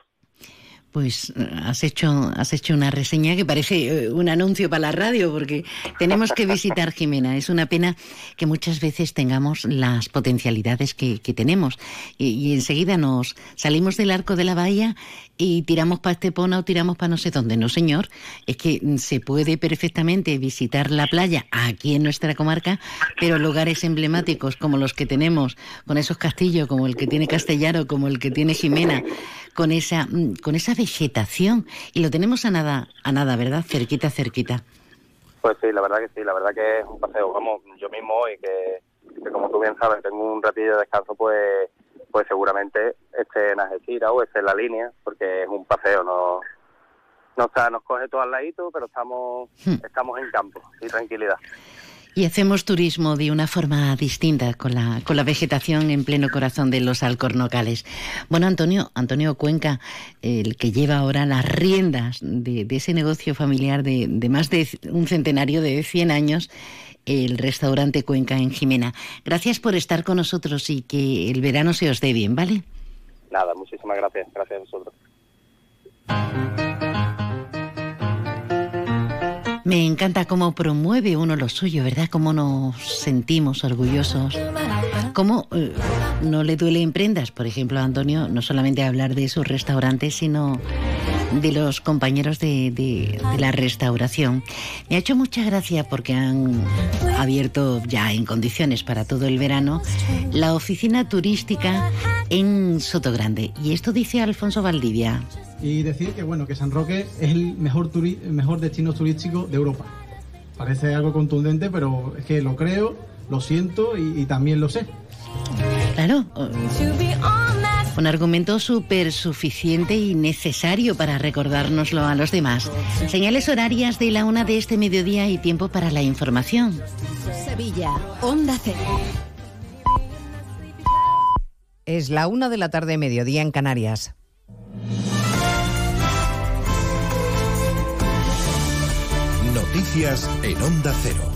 Pues has hecho, has hecho una reseña que parece un anuncio para la radio, porque tenemos que visitar Jimena. Es una pena que muchas veces tengamos las potencialidades que, que tenemos y, y, enseguida nos salimos del arco de la bahía y tiramos para Estepona o tiramos para no sé dónde. No, señor, es que se puede perfectamente visitar la playa aquí en nuestra comarca, pero lugares emblemáticos como los que tenemos, con esos castillos, como el que tiene Castellaro, como el que tiene Jimena, con esa, con esa vegetación y lo tenemos a nada, a nada, ¿verdad? Cerquita, cerquita. Pues sí, la verdad que sí, la verdad que es un paseo. Vamos, yo mismo hoy que, que como tú bien sabes, tengo un ratillo de descanso, pues pues seguramente esté en Algeciras o esté en la línea, porque es un paseo, no, no está, nos coge todo al ladito, pero estamos, hmm. estamos en campo y tranquilidad. Y hacemos turismo de una forma distinta con la, con la vegetación en pleno corazón de los alcornocales. Bueno, Antonio, Antonio Cuenca, el que lleva ahora las riendas de, de ese negocio familiar de, de, más de un centenario de 100 años, el restaurante Cuenca en Jimena. Gracias por estar con nosotros y que el verano se os dé bien, ¿vale? Nada, muchísimas gracias. Gracias a vosotros. Me encanta cómo promueve uno lo suyo, ¿verdad? Cómo nos sentimos orgullosos. Cómo eh, no le duele en prendas, por ejemplo, a Antonio, no solamente hablar de sus restaurantes, sino de los compañeros de, de, de, la restauración. Me ha hecho mucha gracia porque han abierto ya en condiciones para todo el verano la oficina turística en Sotogrande. Y esto dice Alfonso Valdivia y decir que bueno que San Roque es el mejor, turi el mejor destino turístico de Europa. Parece algo contundente, pero es que lo creo, lo siento y, y también lo sé. Claro. Un argumento súper suficiente y necesario para recordárnoslo a los demás. Señales horarias de la una de este mediodía y tiempo para la información. Sevilla, Onda Cero. Es la una de la tarde, mediodía en Canarias. En Onda Cero.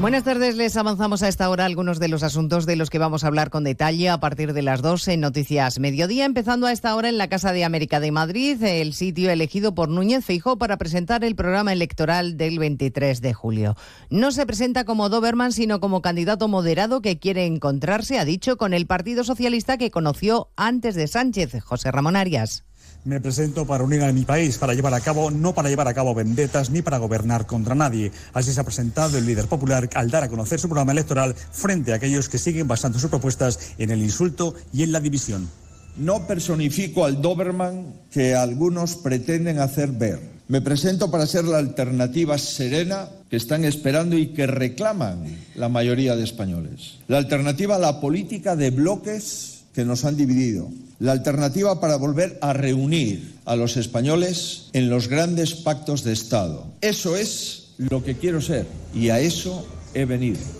Buenas tardes, les avanzamos a esta hora algunos de los asuntos de los que vamos a hablar con detalle a partir de las 12 en Noticias Mediodía, empezando a esta hora en la Casa de América de Madrid, el sitio elegido por Núñez Feijó para presentar el programa electoral del 23 de julio. No se presenta como Doberman, sino como candidato moderado que quiere encontrarse, ha dicho, con el Partido Socialista que conoció antes de Sánchez, José Ramón Arias. Me presento para unir a mi país, para llevar a cabo, no para llevar a cabo vendetas ni para gobernar contra nadie. Así se ha presentado el líder popular al dar a conocer su programa electoral frente a aquellos que siguen basando sus propuestas en el insulto y en la división. No personifico al Doberman que algunos pretenden hacer ver. Me presento para ser la alternativa serena que están esperando y que reclaman la mayoría de españoles. La alternativa a la política de bloques nos han dividido la alternativa para volver a reunir a los españoles en los grandes pactos de Estado. Eso es lo que quiero ser y a eso he venido.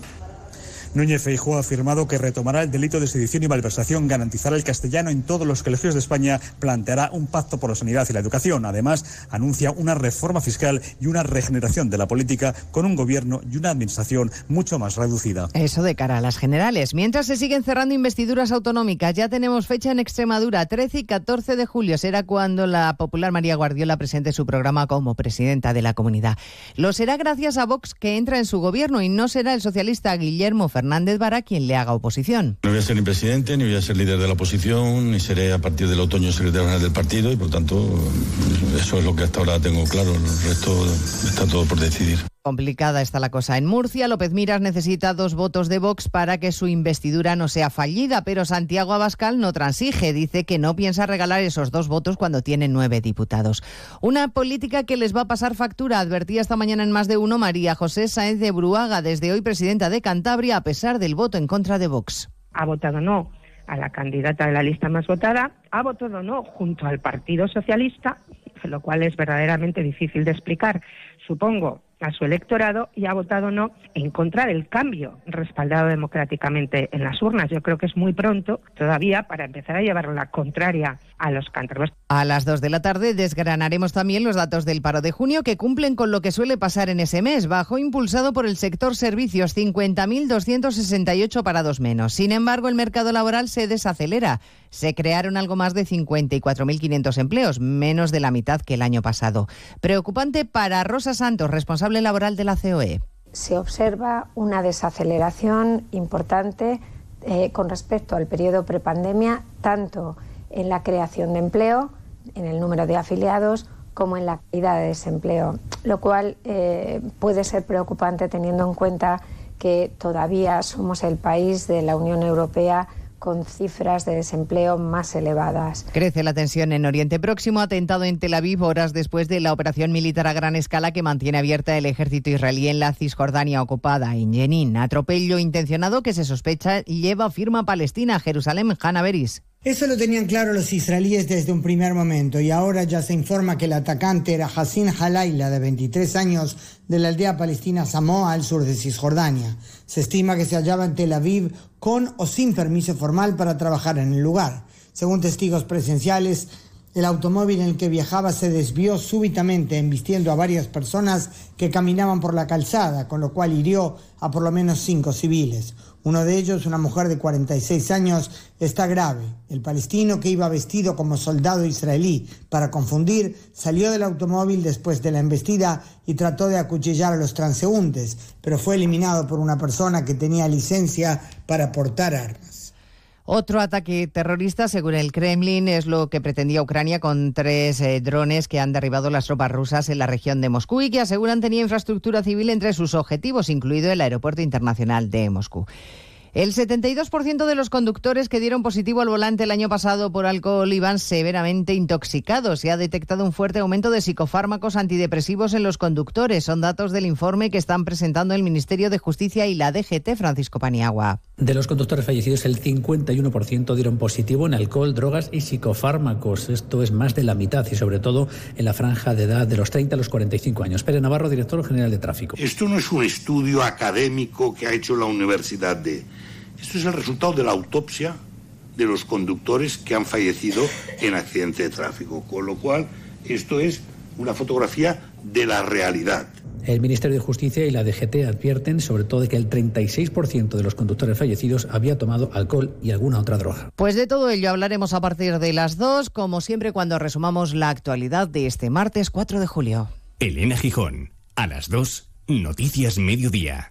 Núñez Feijóo ha afirmado que retomará el delito de sedición y malversación, garantizará el castellano en todos los colegios de España, planteará un pacto por la sanidad y la educación. Además, anuncia una reforma fiscal y una regeneración de la política con un gobierno y una administración mucho más reducida. Eso de cara a las generales. Mientras se siguen cerrando investiduras autonómicas, ya tenemos fecha en Extremadura, 13 y 14 de julio. Será cuando la popular María Guardiola presente su programa como presidenta de la comunidad. Lo será gracias a Vox que entra en su gobierno y no será el socialista Guillermo Fernández Fernández Vara quien le haga oposición. No voy a ser ni presidente, ni voy a ser líder de la oposición, ni seré a partir del otoño secretario general del partido y por tanto eso es lo que hasta ahora tengo claro. El resto está todo por decidir. Complicada está la cosa en Murcia. López Miras necesita dos votos de Vox para que su investidura no sea fallida, pero Santiago Abascal no transige. Dice que no piensa regalar esos dos votos cuando tiene nueve diputados. Una política que les va a pasar factura, advertía esta mañana en más de uno María José Sáenz de Bruaga, desde hoy presidenta de Cantabria, a pesar del voto en contra de Vox. Ha votado no a la candidata de la lista más votada, ha votado no junto al Partido Socialista, lo cual es verdaderamente difícil de explicar, supongo, a su electorado y ha votado no en contra del cambio respaldado democráticamente en las urnas. Yo creo que es muy pronto todavía para empezar a llevar la contraria a los cántabros. A las dos de la tarde desgranaremos también los datos del paro de junio que cumplen con lo que suele pasar en ese mes, bajo impulsado por el sector servicios, 50.268 parados menos. Sin embargo, el mercado laboral se desacelera. Se crearon algo más de 54.500 empleos, menos de la mitad que el año pasado. Preocupante para Rosa Santos, responsable laboral de la COE. Se observa una desaceleración importante eh, con respecto al periodo prepandemia, tanto en la creación de empleo, en el número de afiliados, como en la calidad de desempleo, lo cual eh, puede ser preocupante teniendo en cuenta que todavía somos el país de la Unión Europea con cifras de desempleo más elevadas. Crece la tensión en Oriente Próximo, atentado en Tel Aviv horas después de la operación militar a gran escala que mantiene abierta el ejército israelí en la Cisjordania ocupada, en Jenin. Atropello intencionado que se sospecha lleva firma palestina a Jerusalén, Hanna Beris. Eso lo tenían claro los israelíes desde un primer momento y ahora ya se informa que el atacante era Hassin Halaila, de 23 años, de la aldea palestina Samoa, al sur de Cisjordania. Se estima que se hallaba en Tel Aviv con o sin permiso formal para trabajar en el lugar. Según testigos presenciales, el automóvil en el que viajaba se desvió súbitamente, embistiendo a varias personas que caminaban por la calzada, con lo cual hirió a por lo menos cinco civiles. Uno de ellos, una mujer de 46 años, está grave. El palestino que iba vestido como soldado israelí para confundir salió del automóvil después de la embestida y trató de acuchillar a los transeúntes, pero fue eliminado por una persona que tenía licencia para portar armas. Otro ataque terrorista, según el Kremlin, es lo que pretendía Ucrania con tres eh, drones que han derribado las tropas rusas en la región de Moscú y que aseguran tenía infraestructura civil entre sus objetivos, incluido el aeropuerto internacional de Moscú. El 72% de los conductores que dieron positivo al volante el año pasado por alcohol iban severamente intoxicados. Se ha detectado un fuerte aumento de psicofármacos antidepresivos en los conductores. Son datos del informe que están presentando el Ministerio de Justicia y la DGT, Francisco Paniagua. De los conductores fallecidos, el 51% dieron positivo en alcohol, drogas y psicofármacos. Esto es más de la mitad y sobre todo en la franja de edad de los 30 a los 45 años. Pérez Navarro, director general de tráfico. Esto no es un estudio académico que ha hecho la Universidad de esto es el resultado de la autopsia de los conductores que han fallecido en accidente de tráfico, con lo cual esto es una fotografía de la realidad. El Ministerio de Justicia y la DGT advierten sobre todo de que el 36% de los conductores fallecidos había tomado alcohol y alguna otra droga. Pues de todo ello hablaremos a partir de las 2, como siempre cuando resumamos la actualidad de este martes 4 de julio. Elena Gijón, a las 2, Noticias Mediodía.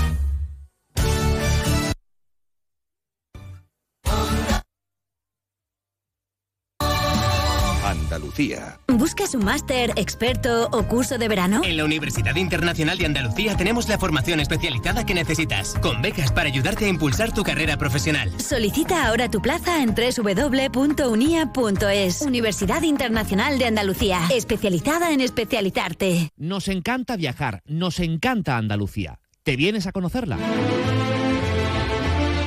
Andalucía. ¿Buscas un máster, experto o curso de verano? En la Universidad Internacional de Andalucía tenemos la formación especializada que necesitas, con becas para ayudarte a impulsar tu carrera profesional. Solicita ahora tu plaza en www.unia.es. Universidad Internacional de Andalucía, especializada en especializarte. Nos encanta viajar, nos encanta Andalucía. ¿Te vienes a conocerla?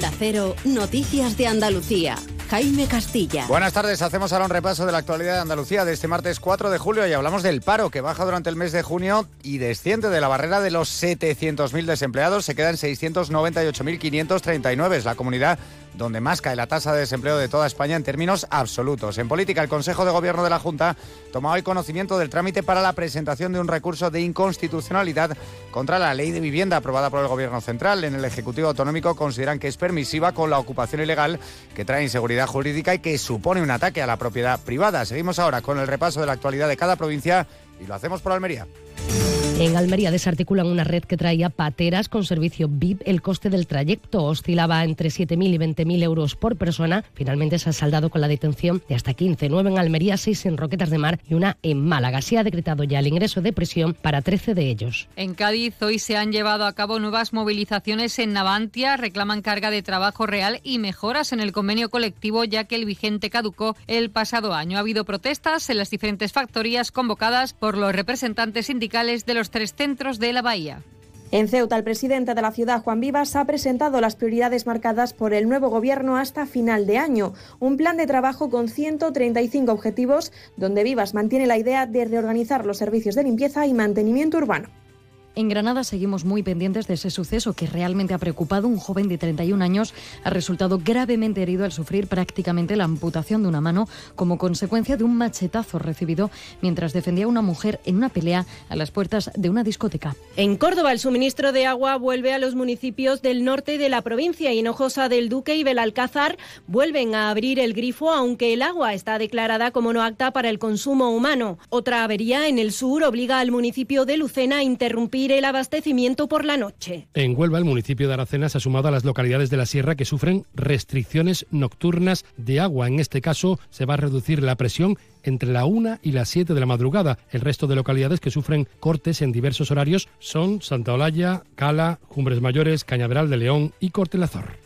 Onda Cero, Noticias de Andalucía. Jaime Castilla. Buenas tardes, hacemos ahora un repaso de la actualidad de Andalucía de este martes 4 de julio y hablamos del paro que baja durante el mes de junio y desciende de la barrera de los 700.000 desempleados, se quedan 698.539. Es la comunidad donde más cae la tasa de desempleo de toda España en términos absolutos. En política, el Consejo de Gobierno de la Junta toma hoy conocimiento del trámite para la presentación de un recurso de inconstitucionalidad contra la ley de vivienda aprobada por el Gobierno Central. En el Ejecutivo Autonómico consideran que es permisiva con la ocupación ilegal que trae inseguridad jurídica y que supone un ataque a la propiedad privada. Seguimos ahora con el repaso de la actualidad de cada provincia y lo hacemos por Almería. En Almería desarticulan una red que traía pateras con servicio VIP. El coste del trayecto oscilaba entre 7.000 y 20.000 euros por persona. Finalmente se ha saldado con la detención de hasta 15, 9 en Almería, 6 en Roquetas de Mar y una en Málaga. Se ha decretado ya el ingreso de prisión para 13 de ellos. En Cádiz hoy se han llevado a cabo nuevas movilizaciones en Navantia. Reclaman carga de trabajo real y mejoras en el convenio colectivo ya que el vigente caducó el pasado año. Ha habido protestas en las diferentes factorías convocadas por los representantes sindicales de los tres centros de la Bahía. En Ceuta, el presidente de la ciudad, Juan Vivas, ha presentado las prioridades marcadas por el nuevo gobierno hasta final de año. Un plan de trabajo con 135 objetivos, donde Vivas mantiene la idea de reorganizar los servicios de limpieza y mantenimiento urbano. En Granada seguimos muy pendientes de ese suceso que realmente ha preocupado. Un joven de 31 años ha resultado gravemente herido al sufrir prácticamente la amputación de una mano como consecuencia de un machetazo recibido mientras defendía a una mujer en una pelea a las puertas de una discoteca. En Córdoba, el suministro de agua vuelve a los municipios del norte de la provincia. Hinojosa del Duque y Belalcázar vuelven a abrir el grifo, aunque el agua está declarada como no apta para el consumo humano. Otra avería en el sur obliga al municipio de Lucena a interrumpir el abastecimiento por la noche. En Huelva, el municipio de Aracena se ha sumado a las localidades de la sierra que sufren restricciones nocturnas de agua. En este caso, se va a reducir la presión entre la 1 y las 7 de la madrugada. El resto de localidades que sufren cortes en diversos horarios son Santa Olalla, Cala, Cumbres Mayores, Cañaveral de León y Cortelazor.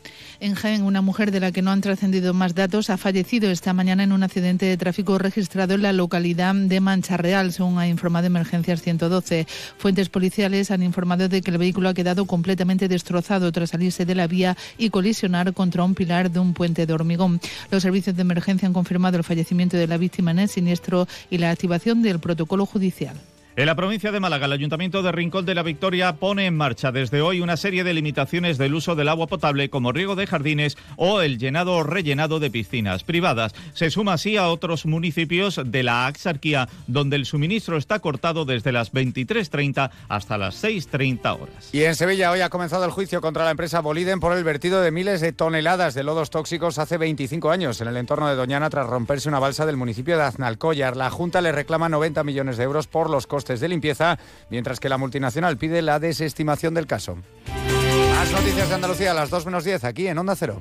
En Jaén, una mujer de la que no han trascendido más datos ha fallecido esta mañana en un accidente de tráfico registrado en la localidad de Mancha Real, según ha informado Emergencias 112. Fuentes policiales han informado de que el vehículo ha quedado completamente destrozado tras salirse de la vía y colisionar contra un pilar de un puente de hormigón. Los servicios de emergencia han confirmado el fallecimiento de la víctima en el siniestro y la activación del protocolo judicial. En la provincia de Málaga, el Ayuntamiento de Rincón de la Victoria pone en marcha desde hoy una serie de limitaciones del uso del agua potable como riego de jardines o el llenado o rellenado de piscinas privadas. Se suma así a otros municipios de la Axarquía, donde el suministro está cortado desde las 23.30 hasta las 6.30 horas. Y en Sevilla hoy ha comenzado el juicio contra la empresa Boliden por el vertido de miles de toneladas de lodos tóxicos hace 25 años en el entorno de Doñana tras romperse una balsa del municipio de Aznalcóllar. La Junta le reclama 90 millones de euros por los costes de limpieza, mientras que la multinacional pide la desestimación del caso. Las noticias de Andalucía a las 2 menos 10 aquí en Onda Cero.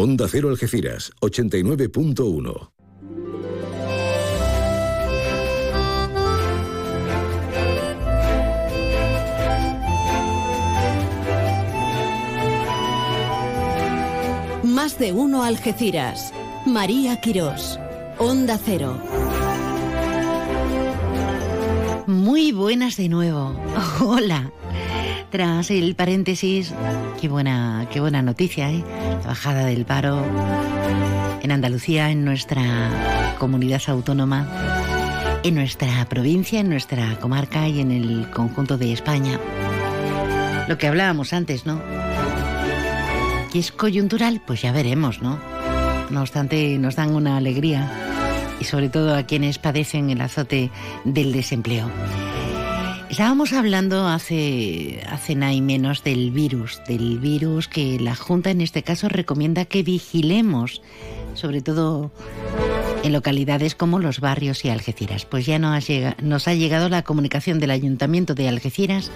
Onda Cero Algeciras, 89.1. Más de uno Algeciras. María Quirós. Onda Cero. Muy buenas de nuevo. Hola. Tras el paréntesis, qué buena, qué buena noticia, ¿eh? Bajada del paro en Andalucía, en nuestra comunidad autónoma, en nuestra provincia, en nuestra comarca y en el conjunto de España. Lo que hablábamos antes, ¿no? ¿Que es coyuntural? Pues ya veremos, ¿no? No obstante, nos dan una alegría y sobre todo a quienes padecen el azote del desempleo. Estábamos hablando hace, hace nada y menos del virus, del virus que la Junta en este caso recomienda que vigilemos, sobre todo en localidades como los barrios y Algeciras. Pues ya nos ha, llegado la comunicación del Ayuntamiento de Algeciras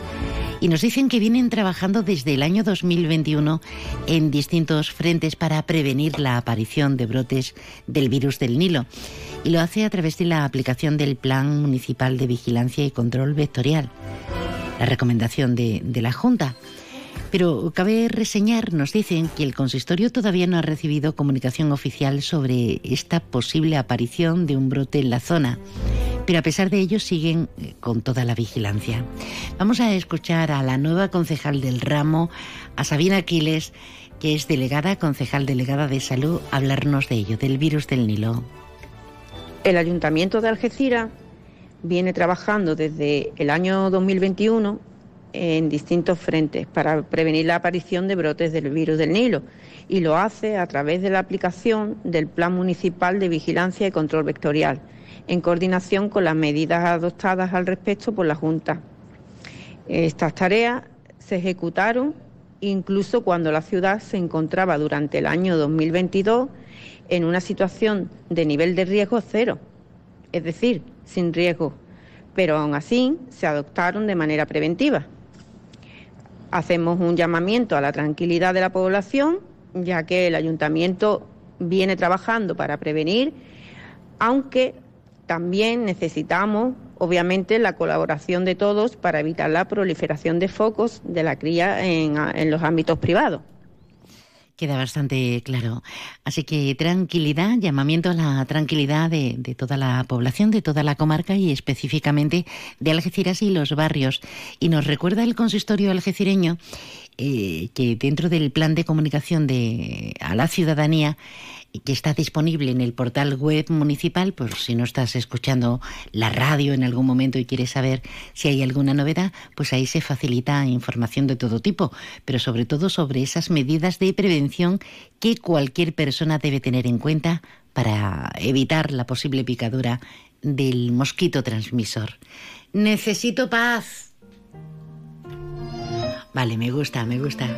y nos dicen que vienen trabajando desde el año 2021 en distintos frentes para prevenir la aparición de brotes del virus del Nilo y lo hace a través de la aplicación del Plan Municipal de Vigilancia y Control Vectorial, la recomendación de, de la Junta. Pero cabe reseñar, nos dicen, que el consistorio todavía no ha recibido comunicación oficial sobre esta posible aparición de un brote en la zona. Pero a pesar de ello siguen eh, con toda la vigilancia. Vamos a escuchar a la nueva concejal del ramo, a Sabina Aquiles, que es delegada, concejal delegada de salud, hablarnos de ello, del virus del Nilo. El Ayuntamiento de Algeciras viene trabajando desde el año 2021 en distintos frentes para prevenir la aparición de brotes del virus del Nilo y lo hace a través de la aplicación del Plan Municipal de Vigilancia y Control Vectorial, en coordinación con las medidas adoptadas al respecto por la Junta. Estas tareas se ejecutaron incluso cuando la ciudad se encontraba durante el año 2022 en una situación de nivel de riesgo cero, es decir, sin riesgo, pero aún así se adoptaron de manera preventiva. Hacemos un llamamiento a la tranquilidad de la población, ya que el ayuntamiento viene trabajando para prevenir, aunque también necesitamos, obviamente, la colaboración de todos para evitar la proliferación de focos de la cría en, en los ámbitos privados. Queda bastante claro. Así que tranquilidad, llamamiento a la tranquilidad de, de, toda la población, de toda la comarca y específicamente de Algeciras y los barrios. Y nos recuerda el consistorio algecireño eh, que dentro del plan de comunicación de, a la ciudadanía que está disponible en el portal web municipal, por si no estás escuchando la radio en algún momento y quieres saber si hay alguna novedad, pues ahí se facilita información de todo tipo, pero sobre todo sobre esas medidas de prevención que cualquier persona debe tener en cuenta para evitar la posible picadura del mosquito transmisor. Necesito paz. Vale, me gusta, me gusta.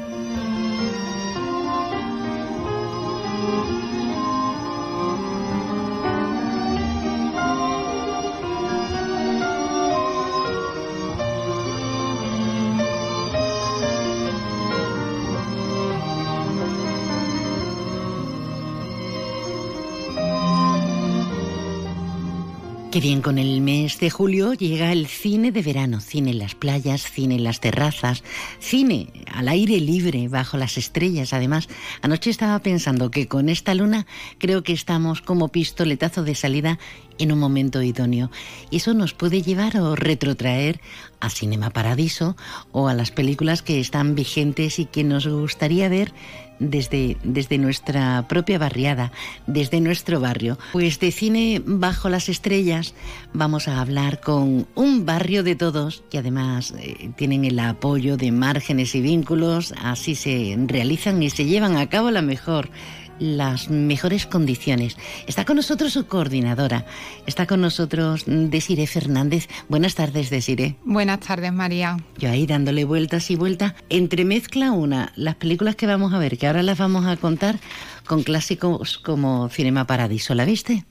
Qué bien, con el mes de julio llega el cine de verano, cine en las playas, cine en las terrazas, cine al aire libre, bajo las estrellas. Además, anoche estaba pensando que con esta luna creo que estamos como pistoletazo de salida en un momento idóneo. Y eso nos puede llevar o retrotraer a Cinema Paradiso o a las películas que están vigentes y que nos gustaría ver desde, desde nuestra propia barriada, desde nuestro barrio. Pues de cine bajo las estrellas vamos a hablar con un barrio de todos que además eh, tienen el apoyo de márgenes y vínculos, así se realizan y se llevan a cabo la mejor las mejores condiciones. Está con nosotros su coordinadora, está con nosotros Desire Fernández. Buenas tardes, Desire. Buenas tardes, María. Yo ahí dándole vueltas y vueltas. Entremezcla una, las películas que vamos a ver, que ahora las vamos a contar, con clásicos como Cinema Paradiso. ¿La viste?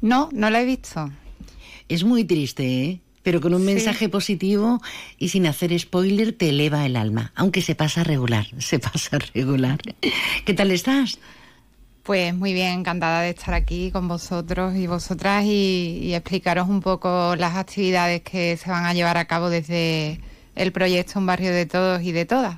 No, no la he visto. Es muy triste, ¿eh? pero con un mensaje positivo y sin hacer spoiler te eleva el alma, aunque se pasa regular, se pasa regular. ¿Qué tal estás? Pues muy bien, encantada de estar aquí con vosotros y vosotras y, explicaros un poco las actividades que se van a llevar a cabo desde el proyecto Un barrio de todos y de todas.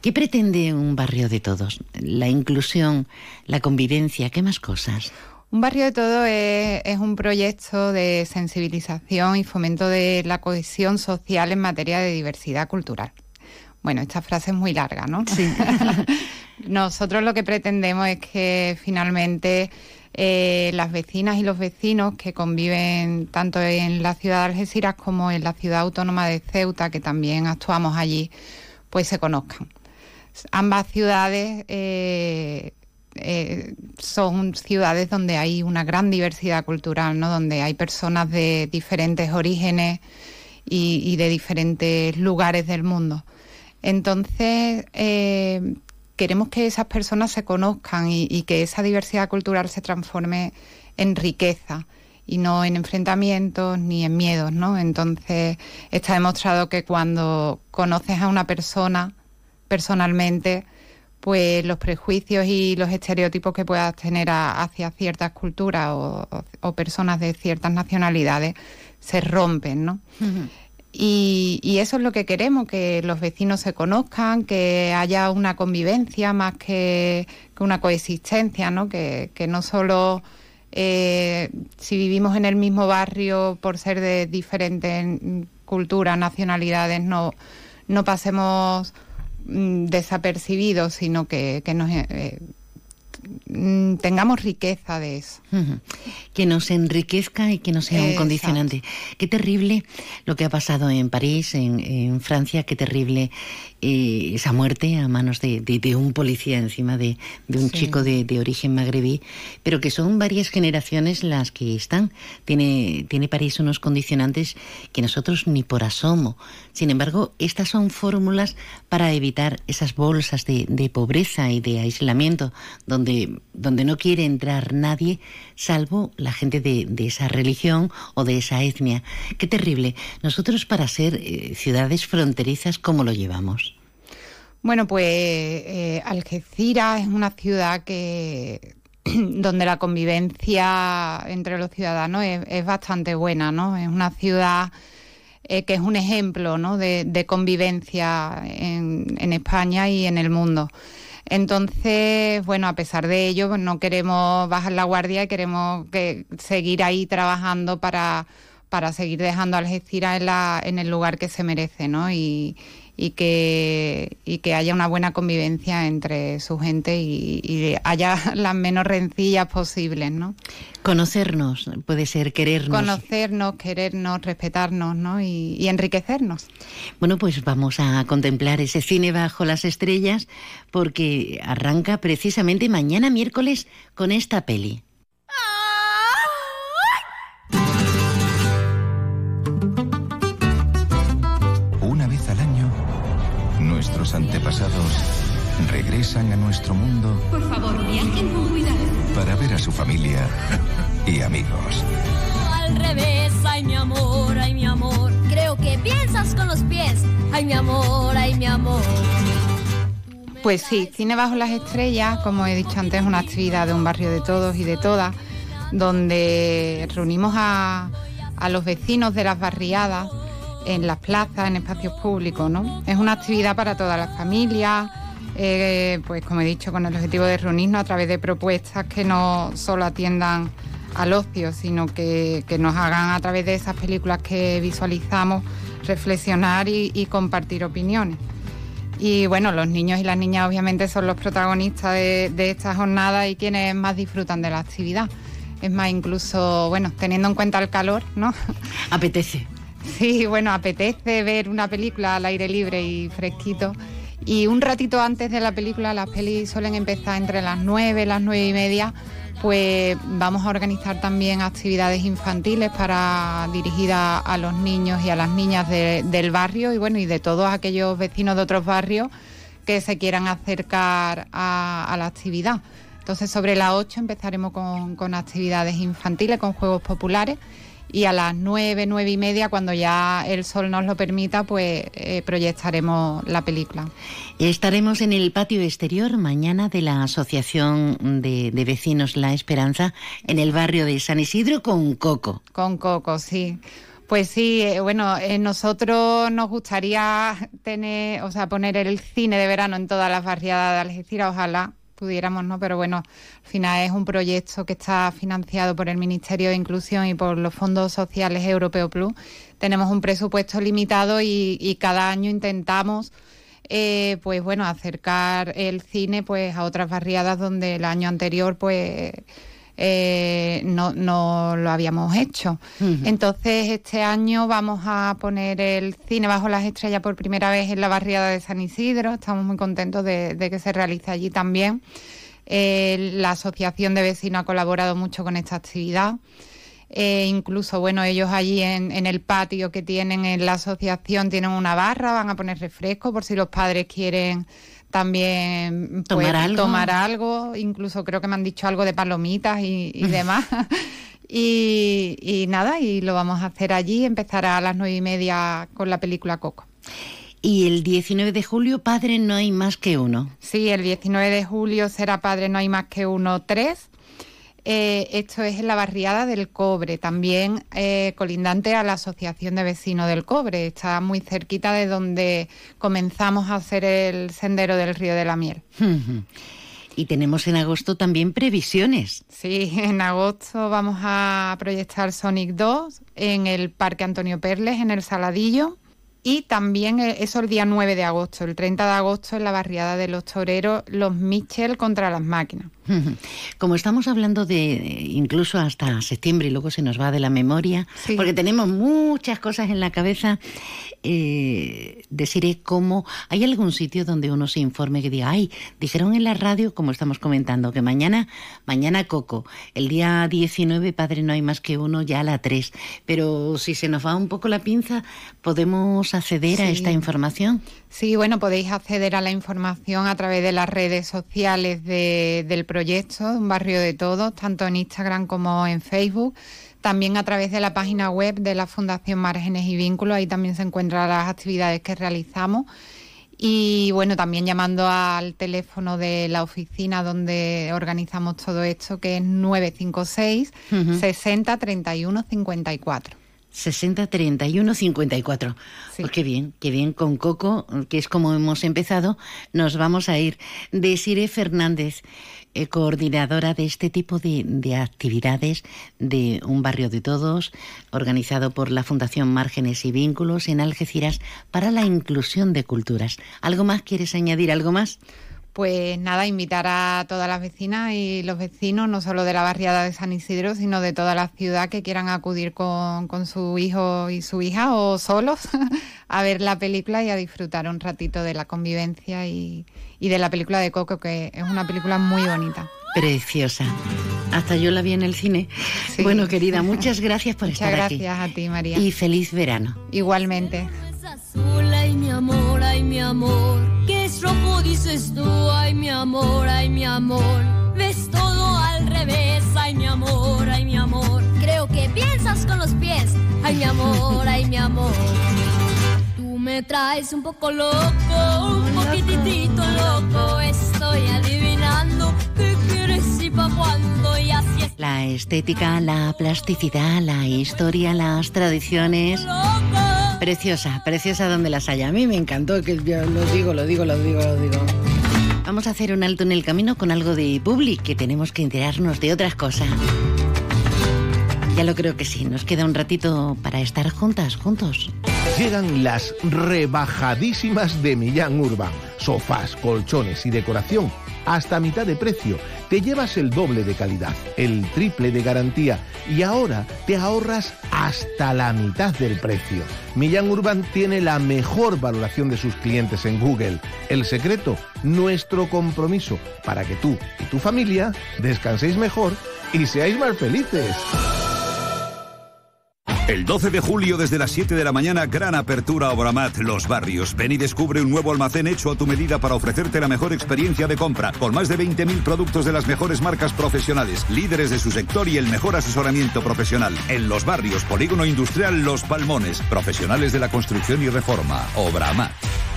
¿Qué pretende un barrio de todos? La inclusión, la convivencia, ¿qué más cosas? Un barrio de todos es, es, un proyecto de sensibilización y fomento de la cohesión social en materia de diversidad cultural. Bueno, esta frase es muy larga, ¿no? Sí. Nosotros lo que pretendemos es que finalmente eh, las vecinas y los vecinos que conviven tanto en la ciudad de Algeciras como en la ciudad autónoma de Ceuta, que también actuamos allí, pues se conozcan. Ambas ciudades eh, eh, son ciudades donde hay una gran diversidad cultural, ¿no? donde hay personas de diferentes orígenes y, de diferentes lugares del mundo. Entonces, queremos que esas personas se conozcan y, que esa diversidad cultural se transforme en riqueza y no en enfrentamientos ni en miedos, ¿no? Entonces está demostrado que cuando conoces a una persona personalmente, pues los prejuicios y los estereotipos que puedas tener hacia ciertas culturas o, personas de ciertas nacionalidades se rompen, ¿no? Y, eso es lo que queremos, que los vecinos se conozcan, que haya una convivencia más que, una coexistencia, ¿no? Que, no solo eh, si vivimos en el mismo barrio por ser de diferentes culturas, nacionalidades, no, no pasemos mm, desapercibidos, sino que, nos... Eh, Mm, tengamos riqueza de eso. Que nos enriquezca y que no sea un condicionante. Qué terrible lo que ha pasado en París, en, Francia, qué terrible eh, esa muerte a manos de, un policía encima de, un chico de, origen magrebí, pero que son varias generaciones las que están. Tiene, tiene París unos condicionantes que nosotros ni por asomo. Sin embargo, estas son fórmulas para evitar esas bolsas de, pobreza y de aislamiento donde donde, no quiere entrar nadie salvo la gente de, esa religión o de esa etnia. Qué terrible. Nosotros para ser eh, ciudades fronterizas, ¿cómo lo llevamos? Bueno, pues eh, Algeciras es una ciudad que donde la convivencia entre los ciudadanos es, bastante buena, ¿no? Es una ciudad eh, que es un ejemplo ¿no? de, convivencia en, España y en el mundo. Entonces, bueno, a pesar de ello, pues, no queremos bajar la guardia y queremos que, seguir ahí trabajando para, para seguir dejando a Algeciras en, la, en el lugar que se merece, ¿no? Y, y que, y que haya una buena convivencia entre su gente y, y haya las menos rencillas posibles, ¿no? Conocernos, puede ser querernos. Conocernos, querernos, respetarnos, ¿no? Y, y enriquecernos. Bueno, pues vamos a contemplar ese cine bajo las estrellas porque arranca precisamente mañana miércoles con esta peli. Antepasados regresan a nuestro mundo Por favor, viajen con cuidado. para ver a su familia y amigos. Al revés, ay mi amor, ay mi amor. Creo que piensas con los pies. Ay mi amor, ay mi amor. Pues sí, Cine Bajo las Estrellas, como he dicho antes, es una actividad de un barrio de todos y de todas, donde reunimos a, a los vecinos de las barriadas en las plazas, en espacios públicos, ¿no? Es una actividad para todas las familias, eh, pues como he dicho, con el objetivo de reunirnos a través de propuestas que no solo atiendan al ocio, sino que, que nos hagan a través de esas películas que visualizamos reflexionar y, compartir opiniones. Y bueno, los niños y las niñas obviamente son los protagonistas de, de esta jornada y quienes más disfrutan de la actividad. Es más, incluso, bueno, teniendo en cuenta el calor, ¿no? Apetece. Sí, bueno, apetece ver una película al aire libre y fresquito. Y un ratito antes de la película, las pelis suelen empezar entre las 9, las 9 y media, pues vamos a organizar también actividades infantiles para dirigidas a los niños y a las niñas de- del barrio y bueno, y de todos aquellos vecinos de otros barrios que se quieran acercar a, a la actividad. Entonces, sobre las 8 empezaremos con, con actividades infantiles, con juegos populares. Y a las 9, 9 y media, cuando ya el sol nos lo permita, pues eh, proyectaremos la película. Estaremos en el patio exterior mañana de la Asociación de, de Vecinos La Esperanza en el barrio de San Isidro con Coco. Con Coco, sí. Pues sí, eh, bueno, eh, nosotros nos gustaría tener, o sea, poner el cine de verano en todas las barriadas de Algeciras, ojalá pudiéramos, ¿no? Pero bueno, al final es un proyecto que está financiado por el Ministerio de Inclusión y por los fondos sociales Europeo Plus. Tenemos un presupuesto limitado y, y cada año intentamos eh, pues bueno, acercar el cine pues a otras barriadas donde el año anterior pues eh, no, no lo habíamos hecho. Entonces este año vamos a poner el cine bajo las estrellas por primera vez en la barriada de San Isidro. Estamos muy contentos de, de que se realice allí también. Eh, la asociación de vecinos ha colaborado mucho con esta actividad. Eh, incluso, bueno, ellos allí en, en el patio que tienen en la asociación tienen una barra, van a poner refresco por si los padres quieren también pues, ¿Tomar algo? tomar algo. Incluso creo que me han dicho algo de palomitas y, y demás. y, y nada, y lo vamos a hacer allí. Empezará a las nueve y media con la película Coco. Y el 19 de julio, Padre, no hay más que uno. Sí, el 19 de julio será Padre No hay más que uno tres. Eh, esto es en la barriada del Cobre, también eh, colindante a la Asociación de Vecinos del Cobre. Está muy cerquita de donde comenzamos a hacer el sendero del Río de la Miel. Y tenemos en agosto también previsiones. Sí, en agosto vamos a proyectar Sonic 2 en el Parque Antonio Perles, en el Saladillo. Y también eh, eso el día 9 de agosto, el 30 de agosto en la barriada de los toreros, los Michel contra las máquinas. Como estamos hablando de incluso hasta septiembre y luego se nos va de la memoria, porque tenemos muchas cosas en la cabeza, eh, deciré cómo hay algún sitio donde uno se informe que diga, ay, dijeron en la radio, como estamos comentando, que mañana, mañana Coco, el día 19, padre, no hay más que uno, ya a la 3. Pero si se nos va un poco la pinza, ¿podemos acceder a Sí. esta información? Sí, bueno, podéis acceder a la información a través de las redes sociales de- del proyecto, Un Barrio de Todos, tanto en Instagram como en Facebook. También a través de la página web de la Fundación Márgenes y Vínculos, ahí también se encuentran las actividades que realizamos. Y bueno, también llamando al teléfono de la oficina donde organizamos todo esto, que es 956 Ujú. 60 31 54. 60 31 54. Pues qué bien, qué bien con Coco, que es como hemos empezado, nos vamos a ir. Desire Fernández, eh, coordinadora de este tipo de, de, actividades de un barrio de todos, organizado por la Fundación Márgenes y Vínculos en Algeciras para la inclusión de culturas. ¿Algo más quieres añadir? ¿Algo más? Pues nada, invitar a todas las vecinas y los vecinos, no solo de la barriada de San Isidro, sino de toda la ciudad que quieran acudir con, con su hijo y su hija o solos a ver la película y a disfrutar un ratito de la convivencia y, y de la película de Coco, que es una película muy bonita. Preciosa. Hasta yo la vi en el cine. Sí. Bueno, querida, muchas gracias por Muchas estar gracias aquí. a ti, María. Y feliz verano. Igualmente. azul, ay mi amor, ay mi amor. ¿Qué es rojo dices tú, ay mi amor, ay mi amor? Ves todo al revés, ay mi amor, ay mi amor. Creo que piensas con los pies, ay mi amor, ay mi amor. Tú me traes un poco loco, un poquitito loco. Estoy adivinando qué quieres y pa' cuándo. La estética, la plasticidad, la historia, las tradiciones. Preciosa, preciosa donde las haya. A mí me encantó, que yo lo digo, lo digo, lo digo, lo digo. Vamos a hacer un alto en el camino con algo de public, que tenemos que enterarnos de otras cosas. Ya lo creo que sí, nos queda un ratito para estar juntas, juntos. Llegan las rebajadísimas de Millán Urban. Sofás, colchones y decoración hasta mitad de precio. Te llevas el doble de calidad, el triple de garantía y ahora te ahorras hasta la mitad del precio. Millán Urban tiene la mejor valoración de sus clientes en Google. El secreto, nuestro compromiso para que tú y tu familia descanséis mejor y seáis más felices. El 12 de julio desde las 7 de la mañana, gran apertura Obramat Los Barrios. Ven y descubre un nuevo almacén hecho a tu medida para ofrecerte la mejor experiencia de compra, con más de 20.000 productos de las mejores marcas profesionales, líderes de su sector y el mejor asesoramiento profesional. En Los Barrios, Polígono Industrial Los Palmones, profesionales de la construcción y reforma. Obramat.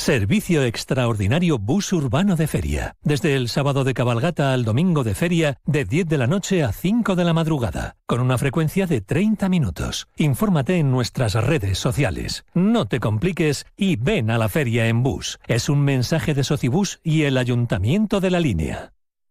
Servicio extraordinario bus urbano de feria. Desde el sábado de cabalgata al domingo de feria, de 10 de la noche a 5 de la madrugada, con una frecuencia de 30 minutos. Infórmate en nuestras redes sociales. No te compliques y ven a la feria en bus. Es un mensaje de Socibus y el Ayuntamiento de la Línea.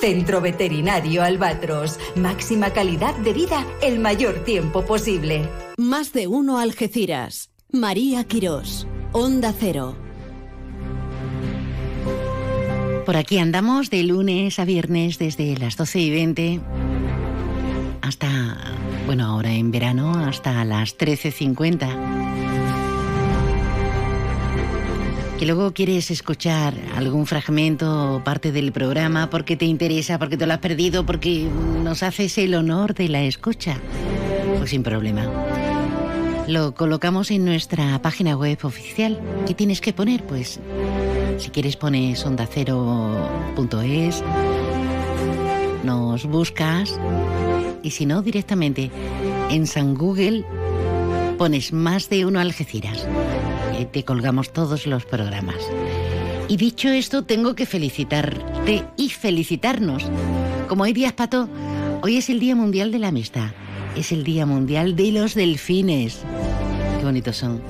Centro Veterinario Albatros. Máxima calidad de vida el mayor tiempo posible. Más de uno Algeciras. María Quirós. Onda Cero. Por aquí andamos de lunes a viernes desde las 12 y 20 hasta, bueno, ahora en verano hasta las 13.50. Que luego quieres escuchar algún fragmento o parte del programa porque te interesa, porque te lo has perdido, porque nos haces el honor de la escucha. Pues sin problema. Lo colocamos en nuestra página web oficial. ¿Qué tienes que poner? Pues si quieres pones ondacero.es, nos buscas y si no directamente en San Google pones más de uno Algeciras. Te colgamos todos los programas. Y dicho esto, tengo que felicitarte y felicitarnos. Como hay días pato, hoy es el Día Mundial de la Amistad. Es el Día Mundial de los Delfines. Qué bonitos son.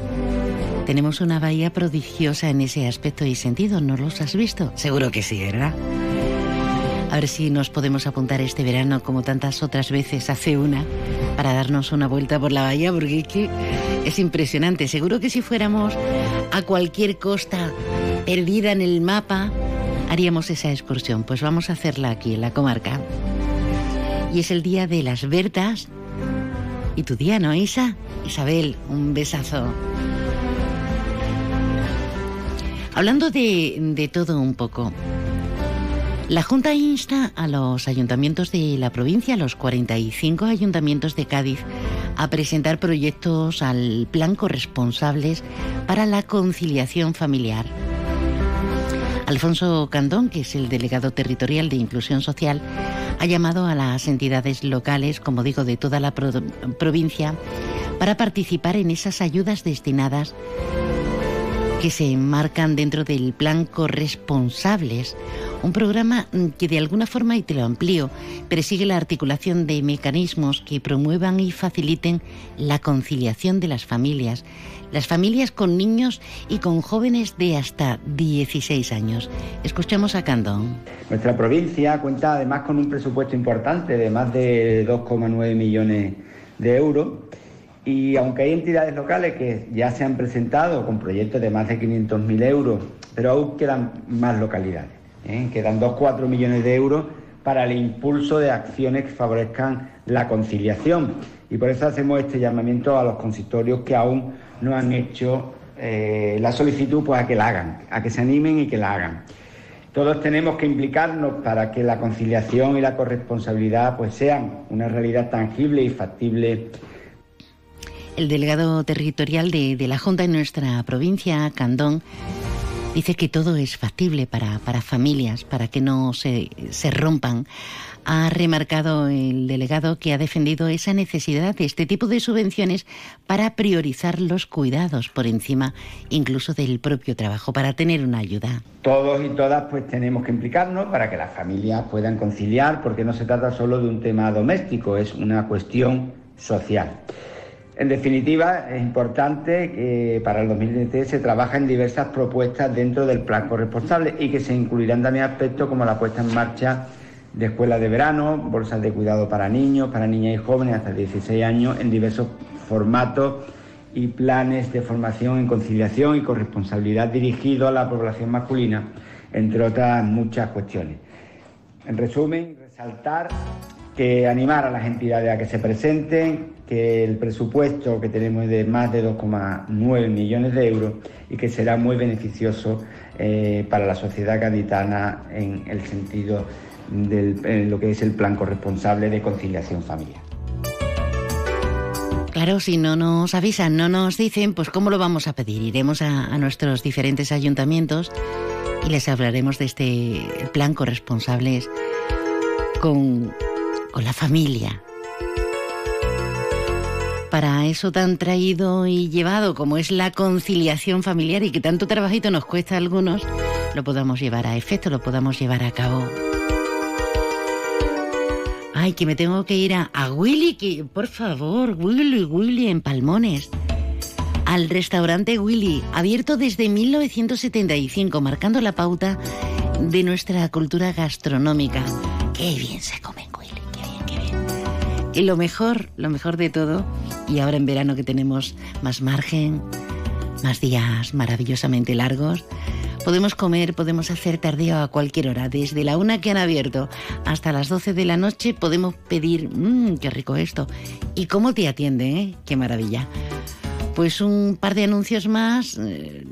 Tenemos una bahía prodigiosa en ese aspecto y sentido, ¿no los has visto? Seguro que sí, ¿verdad? A ver si nos podemos apuntar este verano, como tantas otras veces hace una, para darnos una vuelta por la bahía, porque es que es impresionante. Seguro que si fuéramos a cualquier costa perdida en el mapa, haríamos esa excursión. Pues vamos a hacerla aquí, en la comarca. Y es el día de las Bertas y tu día, ¿no, Isa? Isabel, un besazo. Hablando de, de todo un poco, la Junta insta a los ayuntamientos de la provincia, a los 45 ayuntamientos de Cádiz, a presentar proyectos al plan corresponsables para la conciliación familiar. Alfonso Candón, que es el delegado territorial de Inclusión Social, ha llamado a las entidades locales, como digo, de toda la provincia, para participar en esas ayudas destinadas que se enmarcan dentro del plan Corresponsables, un programa que de alguna forma, y te lo amplío, persigue la articulación de mecanismos que promuevan y faciliten la conciliación de las familias, las familias con niños y con jóvenes de hasta 16 años. Escuchamos a Candón. Nuestra provincia cuenta además con un presupuesto importante de más de 2,9 millones de euros y aunque hay entidades locales que ya se han presentado con proyectos de más de 500.000 euros, pero aún quedan más localidades. ¿eh? Quedan 2,4 millones de euros para el impulso de acciones que favorezcan la conciliación. Y por eso hacemos este llamamiento a los consistorios que aún no han hecho eh, la solicitud pues, a que la hagan, a que se animen y que la hagan. Todos tenemos que implicarnos para que la conciliación y la corresponsabilidad pues, sean una realidad tangible y factible el delegado territorial de, la Junta en nuestra provincia, Candón, dice que todo es factible para, familias, para que no se, se rompan. Ha remarcado el delegado que ha defendido esa necesidad de este tipo de subvenciones para priorizar los cuidados por encima incluso del propio trabajo, para tener una ayuda. Todos y todas pues tenemos que implicarnos para que las familias puedan conciliar, porque no se trata solo de un tema doméstico, es una cuestión social. En definitiva, es importante que para el 2023 se trabaja en diversas propuestas dentro del plan corresponsable y que se incluirán también aspectos como la puesta en marcha de escuelas de verano, bolsas de cuidado para niños, para niñas y jóvenes hasta 16 años en diversos formatos y planes de formación en conciliación y corresponsabilidad dirigidos a la población masculina, entre otras muchas cuestiones. En resumen, resaltar que animar a las entidades a que se presenten, que el presupuesto que tenemos es de más de 2,9 millones de euros y que será muy beneficioso eh, para la sociedad gaditana en el sentido de lo que es el plan corresponsable de conciliación familiar. Claro, si no nos avisan, no nos dicen, pues ¿cómo lo vamos a pedir? Iremos a, a nuestros diferentes ayuntamientos y les hablaremos de este plan corresponsables con con la familia. Para eso tan traído y llevado como es la conciliación familiar y que tanto trabajito nos cuesta a algunos, lo podamos llevar a efecto, lo podamos llevar a cabo. Ay, que me tengo que ir a, Willy, que por favor, Willy, Willy en Palmones. Al restaurante Willy, abierto desde 1975, marcando la pauta de nuestra cultura gastronómica. Qué bien se come y lo mejor, lo mejor de todo, y ahora en verano que tenemos más margen, más días maravillosamente largos, podemos comer, podemos hacer tardío a cualquier hora. Desde la una que han abierto hasta las 12 de la noche podemos pedir, mmm, qué rico esto. ¿Y cómo te atiende, eh? Qué maravilla. Pues un par de anuncios más. Eh,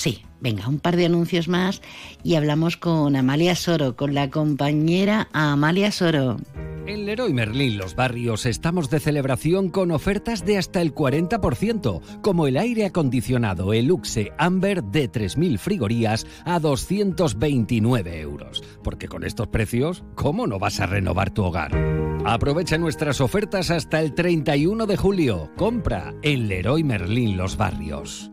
sí, venga, un par de anuncios más y hablamos con Amalia Soro, con la compañera Amalia Soro. En Leroy Merlin Los Barrios estamos de celebración con ofertas de hasta el 40%, como el aire acondicionado Eluxe Amber de 3.000 frigorías a 229 euros. Porque con estos precios, ¿cómo no vas a renovar tu hogar? Aprovecha nuestras ofertas hasta el 31 de julio. Compra en Leroy Merlin Los Barrios.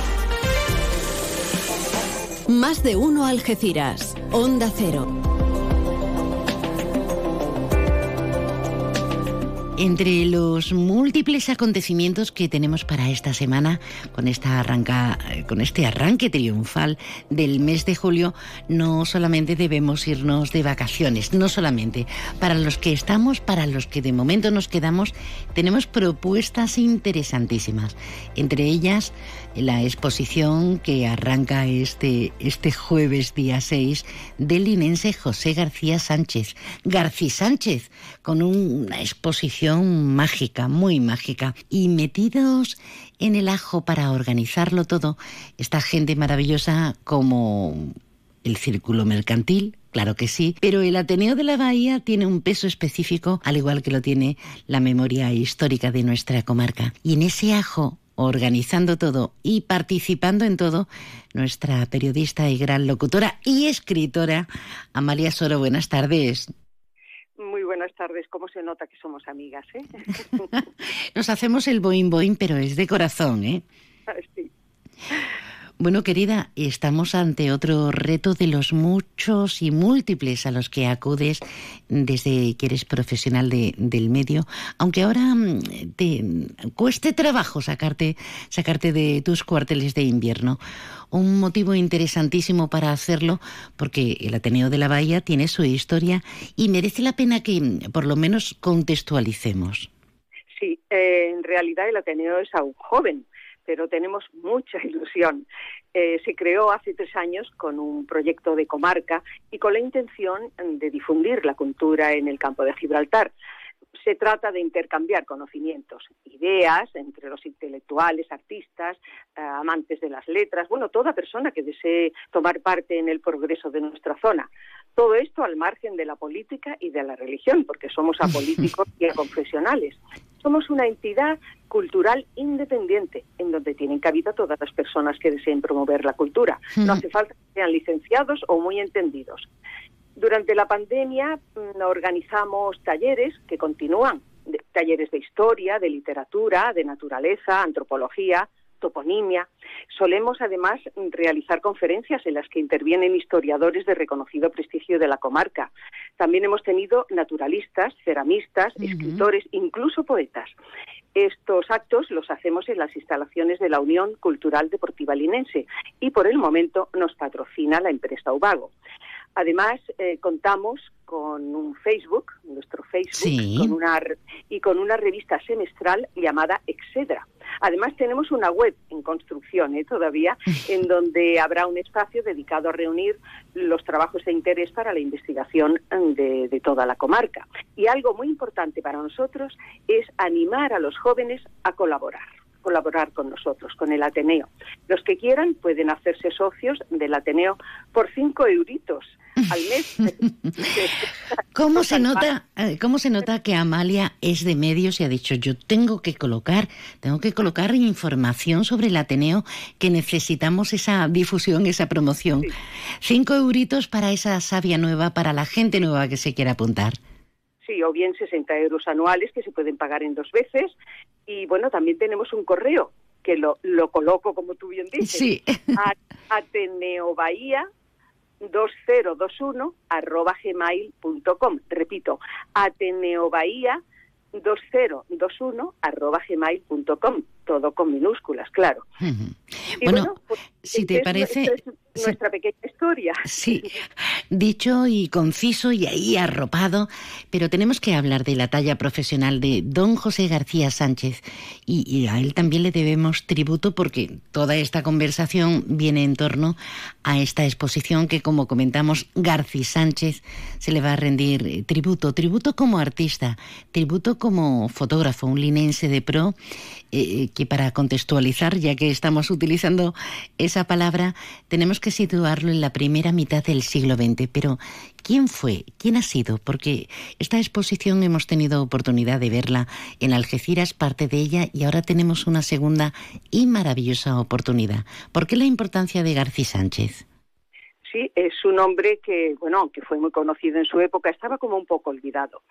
Más de uno Algeciras. Onda Cero. Entre los múltiples acontecimientos que tenemos para esta semana, con, esta arranca, con este arranque triunfal del mes de julio, no solamente debemos irnos de vacaciones, no solamente. Para los que estamos, para los que de momento nos quedamos, tenemos propuestas interesantísimas. Entre ellas, la exposición que arranca este, este jueves día 6 del linense José García Sánchez. García Sánchez, con una exposición mágica, muy mágica. Y metidos en el ajo para organizarlo todo, esta gente maravillosa como el Círculo Mercantil, Claro que sí, pero el Ateneo de la Bahía tiene un peso específico, al igual que lo tiene la memoria histórica de nuestra comarca. Y en ese ajo organizando todo y participando en todo, nuestra periodista y gran locutora y escritora, Amalia Soro. Buenas tardes. Muy buenas tardes. ¿Cómo se nota que somos amigas? Eh? Nos hacemos el boing boing, pero es de corazón, ¿eh? Sí. Bueno, querida, estamos ante otro reto de los muchos y múltiples a los que acudes desde que eres profesional de, del medio, aunque ahora mm, te cueste trabajo sacarte, sacarte de tus cuarteles de invierno. Un motivo interesantísimo para hacerlo, porque el Ateneo de la Bahía tiene su historia y merece la pena que mm, por lo menos contextualicemos. Sí, eh, en realidad el Ateneo es aún joven pero tenemos mucha ilusión. Eh, se creó hace tres años con un proyecto de comarca y con la intención de difundir la cultura en el campo de Gibraltar. Se trata de intercambiar conocimientos, ideas entre los intelectuales, artistas, eh, amantes de las letras, bueno, toda persona que desee tomar parte en el progreso de nuestra zona. Todo esto al margen de la política y de la religión, porque somos apolíticos y aconfesionales. Somos una entidad cultural independiente, en donde tienen cabida todas las personas que deseen promover la cultura. No hace falta que sean licenciados o muy entendidos. Durante la pandemia mm, organizamos talleres que continúan, talleres de historia, de literatura, de naturaleza, antropología, toponimia. Solemos además realizar conferencias en las que intervienen historiadores de reconocido prestigio de la comarca. También hemos tenido naturalistas, ceramistas, escritores, incluso poetas. Estos actos los hacemos en las instalaciones de la Unión Cultural Deportiva Linense y por el momento nos patrocina la empresa Ubago. Además, eh, contamos con un Facebook, nuestro Facebook, con una, y con una revista semestral llamada Excedra. Además, tenemos una web en construcción ¿eh? todavía, en donde habrá un espacio dedicado a reunir los trabajos de interés para la investigación de, de toda la comarca. Y algo muy importante para nosotros es animar a los jóvenes a colaborar colaborar con nosotros, con el Ateneo. Los que quieran pueden hacerse socios del Ateneo por cinco euritos al mes. ¿Cómo se nota, eh, cómo se nota que Amalia es de medios y ha dicho yo tengo que colocar, tengo que colocar información sobre el Ateneo que necesitamos esa difusión, esa promoción. Cinco euritos para esa savia nueva, para la gente nueva que se quiera apuntar. Sí, o bien 60 euros anuales que se pueden pagar en dos veces. Y bueno, también tenemos un correo que lo, lo coloco, como tú bien dices, sí. a Ateneo Bahía 2021 arroba gmail.com. Repito, ateneobahía 2021 arroba gmail.com. Todo con minúsculas, claro. bueno, pues, si te parece... nuestra pequeña historia. Sí, dicho y conciso y ahí arropado, pero tenemos que hablar de la talla profesional de don José García Sánchez y, y, a él también le debemos tributo porque toda esta conversación viene en torno a esta exposición que como comentamos García Sánchez se le va a rendir eh, tributo, tributo como artista, tributo como fotógrafo, un linense de pro eh, que para contextualizar, ya que estamos utilizando esa palabra, tenemos que situarlo en la primera mitad del siglo XX. Pero, ¿quién fue? ¿Quién ha sido? Porque esta exposición hemos tenido oportunidad de verla en Algeciras, parte de ella, y ahora tenemos una segunda y maravillosa oportunidad. ¿Por qué la importancia de García Sánchez? Sí, es un hombre que, bueno, aunque fue muy conocido en su época, estaba como un poco olvidado.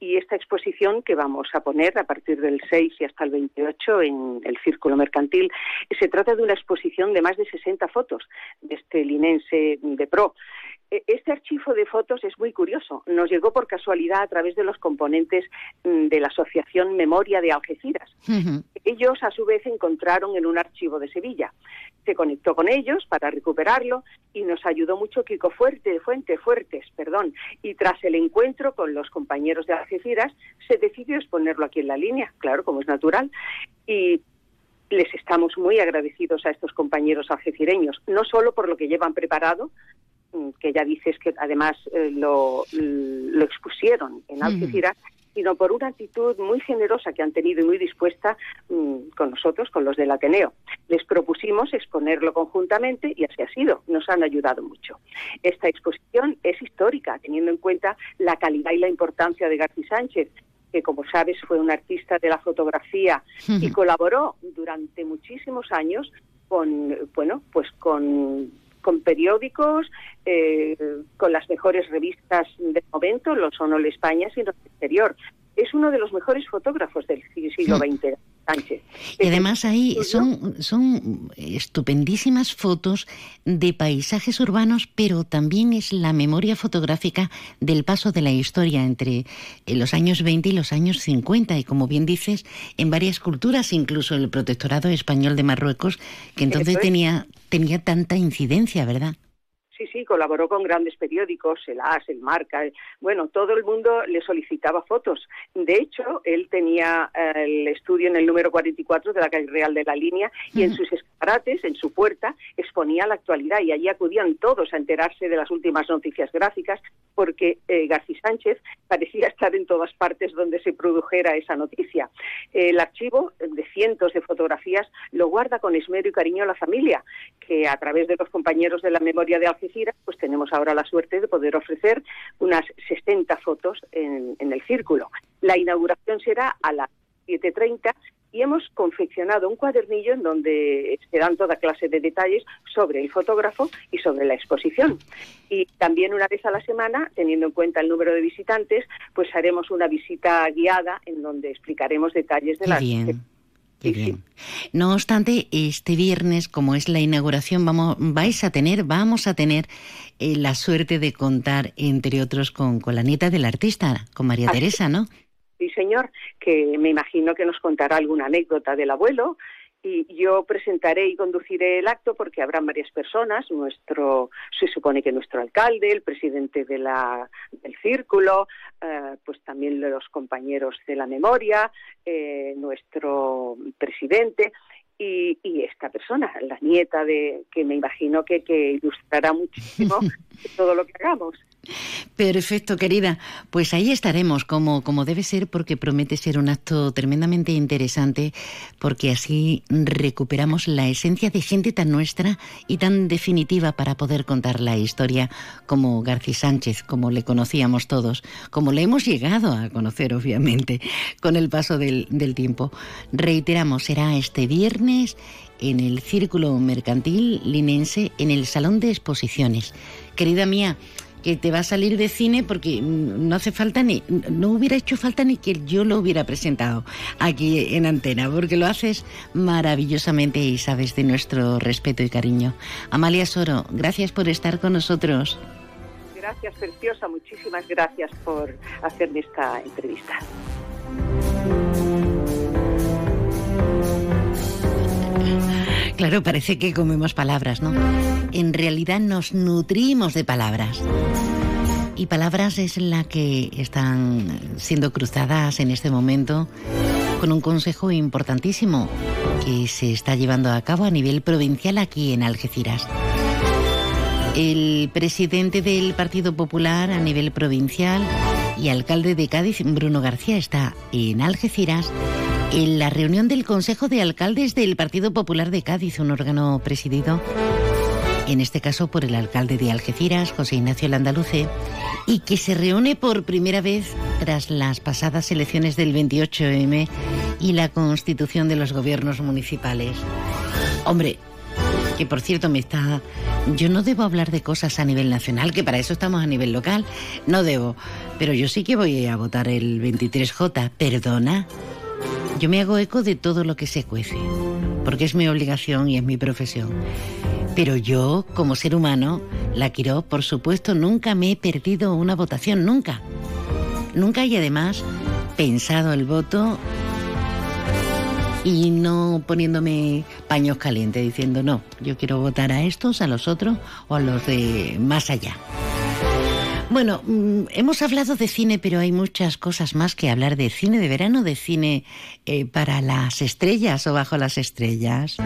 Y esta exposición que vamos a poner a partir del 6 y hasta el 28 en el Círculo Mercantil, se trata de una exposición de más de 60 fotos de este linense de pro. E, este archivo de fotos es muy curioso. Nos llegó por casualidad a través de los componentes mm, de la Asociación Memoria de Algeciras. Ellos, a su vez, encontraron en un archivo de Sevilla. Se conectó con ellos para recuperarlo y nos ayudó mucho Kiko Fuerte, Fuente Fuertes, perdón. Y tras el encuentro con los compañeros de Algeciras, se decidió exponerlo aquí en la línea, claro, como es natural. Y les estamos muy agradecidos a estos compañeros algecireños, no solo por lo que llevan preparado, que ya dices que además eh, lo, lo, expusieron en Algeciras, sino por una actitud muy generosa que han tenido y muy dispuesta mm, con nosotros, con los del Ateneo. Les propusimos exponerlo conjuntamente y así ha sido. Nos han ayudado mucho. Esta exposición es histórica, teniendo en cuenta la calidad y la importancia de García Sánchez, que como sabes fue un artista de la fotografía y colaboró durante muchísimos años con, bueno, pues con con periódicos, eh, con las mejores revistas del momento, no solo en España, sino en el exterior. Es uno de los mejores fotógrafos del siglo XX. Y además ahí son, son estupendísimas fotos de paisajes urbanos, pero también es la memoria fotográfica del paso de la historia entre eh, los años 20 y los años 50. Y como bien dices, en varias culturas, incluso el protectorado español de Marruecos, que entonces tenía, tenía tanta incidencia, ¿verdad? Sí, sí, colaboró con grandes periódicos, el AS, el Marca, bueno, todo el mundo le solicitaba fotos. De hecho, él tenía eh, el estudio en el número 44 de la calle Real de la Línea y en sus escaparates, en su puerta, exponía la actualidad y allí acudían todos a enterarse de las últimas noticias gráficas porque eh, García Sánchez parecía estar en todas partes donde se produjera esa noticia. el archivo de cientos de fotografías lo guarda con esmero y cariño la familia, que a través de los compañeros de la memoria de pues tenemos ahora la suerte de poder ofrecer unas 60 fotos en, el círculo. La inauguración será a las 7.30 y hemos confeccionado un cuadernillo en donde se dan toda clase de detalles sobre el fotógrafo y sobre la exposición. Y también una vez a la semana, teniendo en cuenta el número de visitantes, pues haremos una visita guiada en donde explicaremos detalles de la bien. No obstante, este viernes, como es la inauguración, vamos, vais a tener, vamos a tener eh, la suerte de contar, entre otros, con, con la nieta del artista, con María Teresa, ¿no? Sí, señor, que me imagino que nos contará alguna anécdota del abuelo y yo presentaré y conduciré el acto porque habrán varias personas, nuestro, se supone que nuestro alcalde, el presidente de la, del círculo, eh, pues también los compañeros de la memoria, eh, nuestro presidente y, esta persona, la nieta de que me imagino que, que ilustrará muchísimo todo lo que hagamos. Perfecto, querida. Pues ahí estaremos, como, como debe ser, porque promete ser un acto tremendamente interesante, porque así recuperamos la esencia de gente tan nuestra y tan definitiva para poder contar la historia como García Sánchez, como le conocíamos todos, como le hemos llegado a conocer, obviamente, con el paso del, del tiempo. Reiteramos, será este viernes en el Círculo Mercantil Linense, en el Salón de Exposiciones. Querida mía, que te va a salir de cine porque no hace falta ni, no hubiera hecho falta ni que yo lo hubiera presentado aquí en antena, porque lo haces maravillosamente y sabes de nuestro respeto y cariño. Amalia Soro, gracias por estar con nosotros. Gracias, preciosa, muchísimas gracias por hacerme esta entrevista. Claro, parece que comemos palabras, ¿no? En realidad nos nutrimos de palabras. Y palabras es la que están siendo cruzadas en este momento con un consejo importantísimo que se está llevando a cabo a nivel provincial aquí en Algeciras. El presidente del Partido Popular a nivel provincial y alcalde de Cádiz, Bruno García, está en Algeciras En la reunión del Consejo de Alcaldes del Partido Popular de Cádiz, un órgano presidido en este caso por el alcalde de Algeciras, José Ignacio Landaluce, y que se reúne por primera vez tras las pasadas elecciones del 28M y la constitución de los gobiernos municipales. Hombre, que por cierto me está... Yo no debo hablar de cosas a nivel nacional, que para eso estamos a nivel local, no debo, pero yo sí que voy a votar el 23J, perdona. Yo me hago eco de todo lo que se cuece, porque es mi obligación y es mi profesión. Pero yo, como ser humano, la quiero, por supuesto, nunca me he perdido una votación, nunca. Nunca y además pensado el voto y no poniéndome paños calientes diciendo no, yo quiero votar a estos, a los otros o a los de más allá. Bueno, mm, hemos hablado de cine, pero hay muchas cosas más que hablar de cine de verano, de cine eh, para las estrellas o bajo las estrellas.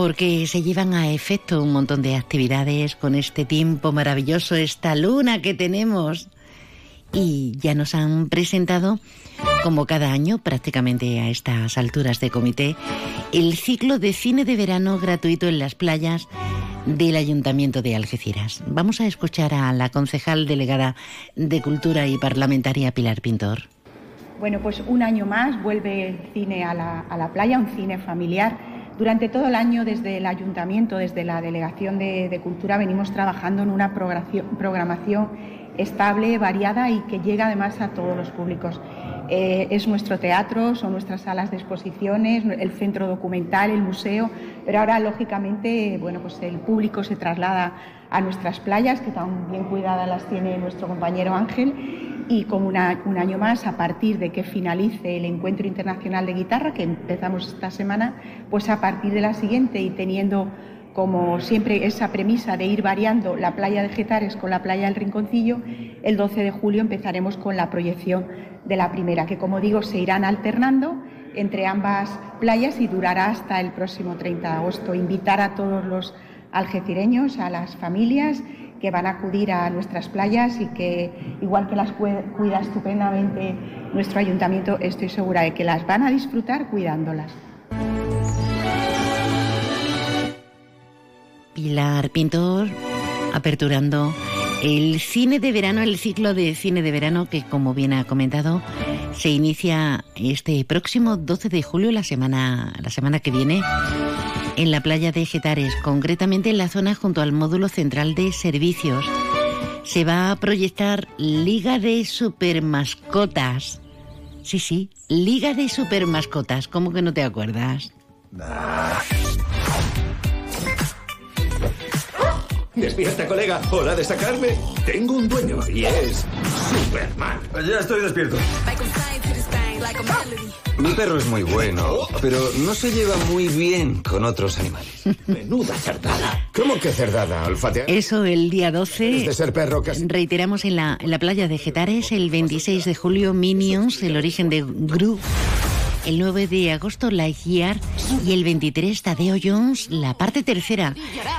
porque se llevan a efecto un montón de actividades con este tiempo maravilloso, esta luna que tenemos. Y ya nos han presentado, como cada año, prácticamente a estas alturas de comité, el ciclo de cine de verano gratuito en las playas del Ayuntamiento de Algeciras. Vamos a escuchar a la concejal delegada de Cultura y parlamentaria Pilar Pintor. Bueno, pues un año más vuelve el cine a la, a la playa, un cine familiar durante todo el año, desde el Ayuntamiento, desde la Delegación de, Cultura, venimos trabajando en una programación estable, variada y que llega además a todos los públicos. Eh, es nuestro teatro, son nuestras salas de exposiciones, el centro documental, el museo, pero ahora lógicamente bueno, pues el público se traslada a nuestras playas, que tan bien cuidadas las tiene nuestro compañero Ángel, y como un año más, a partir de que finalice el Encuentro Internacional de Guitarra, que empezamos esta semana, pues a partir de la siguiente y teniendo como siempre esa premisa de ir variando la playa de Getares con la playa del Rinconcillo, el 12 de julio empezaremos con la proyección de la primera, que como digo se irán alternando entre ambas playas y durará hasta el próximo 30 de agosto. Invitar a todos los algecireños, a las familias que van a acudir a nuestras playas y que, igual que las cuida estupendamente nuestro ayuntamiento, estoy segura de que las van a disfrutar cuidándolas. Pilar Pintor, aperturando el cine de verano, el ciclo de cine de verano que, como bien ha comentado, se inicia este próximo 12 de julio, la semana, la semana que viene, en la playa de Getares, concretamente en la zona junto al módulo central de servicios. Se va a proyectar Liga de Supermascotas. Sí, sí, Liga de Supermascotas. ¿Cómo que no te acuerdas? Despierta, colega. Hora de sacarme. Tengo un dueño y es Superman. Ya estoy despierto. Mi perro es muy bueno, pero no se lleva muy bien con otros animales. Menuda cerdada. ¿Cómo que cerdada? Olfatear. Eso el día 12. de ser perro casi. Reiteramos en la, en la playa de Getares el 26 de julio Minions, el origen de Gru el 9 de agosto Lightyear y el 23 Tadeo Jones, la parte tercera.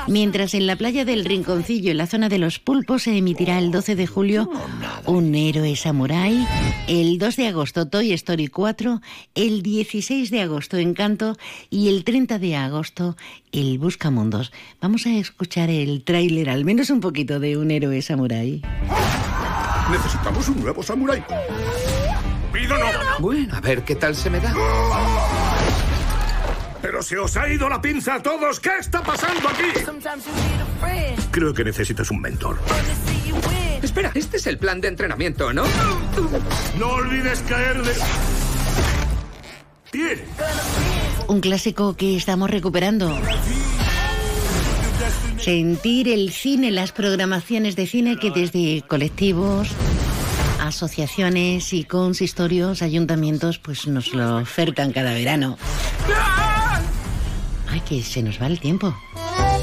Mientras en la playa del Rinconcillo, en la zona de los pulpos, se emitirá el 12 de julio Un héroe samurái, el 2 de agosto Toy Story 4, el 16 de agosto Encanto y el 30 de agosto El Buscamundos. Vamos a escuchar el tráiler, al menos un poquito, de Un héroe samurái. Necesitamos un nuevo samurái. Bueno, a ver qué tal se me da. ¡Pero se os ha ido la pinza a todos! ¿Qué está pasando aquí? Creo que necesitas un mentor. Espera, este es el plan de entrenamiento, ¿no? No olvides caer de... ¡Pie! Un clásico que estamos recuperando. Sentir el cine, las programaciones de cine que desde colectivos, asociaciones y consistorios, ayuntamientos, pues nos lo ofertan cada verano. Ay, que se nos va el tiempo.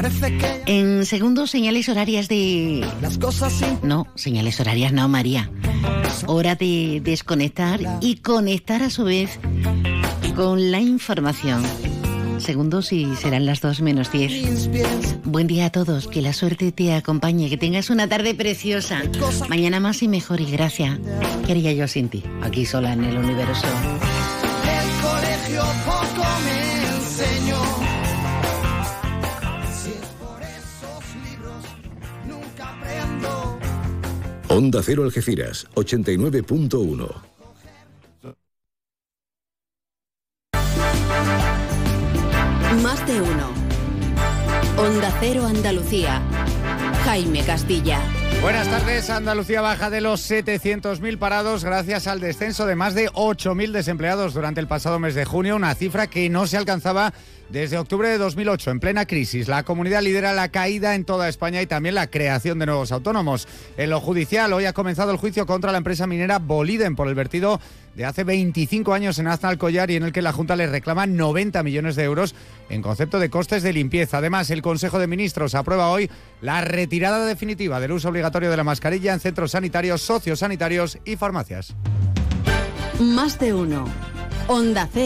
Que En segundos, señales horarias de... las cosas sin No, señales horarias no, María. Hora de desconectar y conectar a su vez con la información. Segundos y serán las 2 menos 10. Buen día a todos, que la suerte te acompañe, que tengas una tarde preciosa. Mañana más y mejor y gracias. ¿Qué haría yo sin ti? Aquí sola en el universo. el colegio poco me enseñó. Onda Cero Algeciras, 89.1. Más de uno. Onda Cero Andalucía. Jaime Castilla. Buenas tardes. Andalucía baja de los 700.000 parados gracias al descenso de más de 8.000 desempleados durante el pasado mes de junio, una cifra que no se alcanzaba desde octubre de 2008, en plena crisis. La comunidad lidera la caída en toda España y también la creación de nuevos autónomos. En lo judicial, hoy ha comenzado el juicio contra la empresa minera Boliden por el vertido de hace 25 años en Aznalcóllar y en el que la Junta le reclama 90 millones de euros en concepto de costes de limpieza. Además, el Consejo de Ministros aprueba hoy la retirada definitiva del uso obligatorio de la mascarilla en centros sanitarios, sociosanitarios y farmacias. Más de uno. Onda Cero.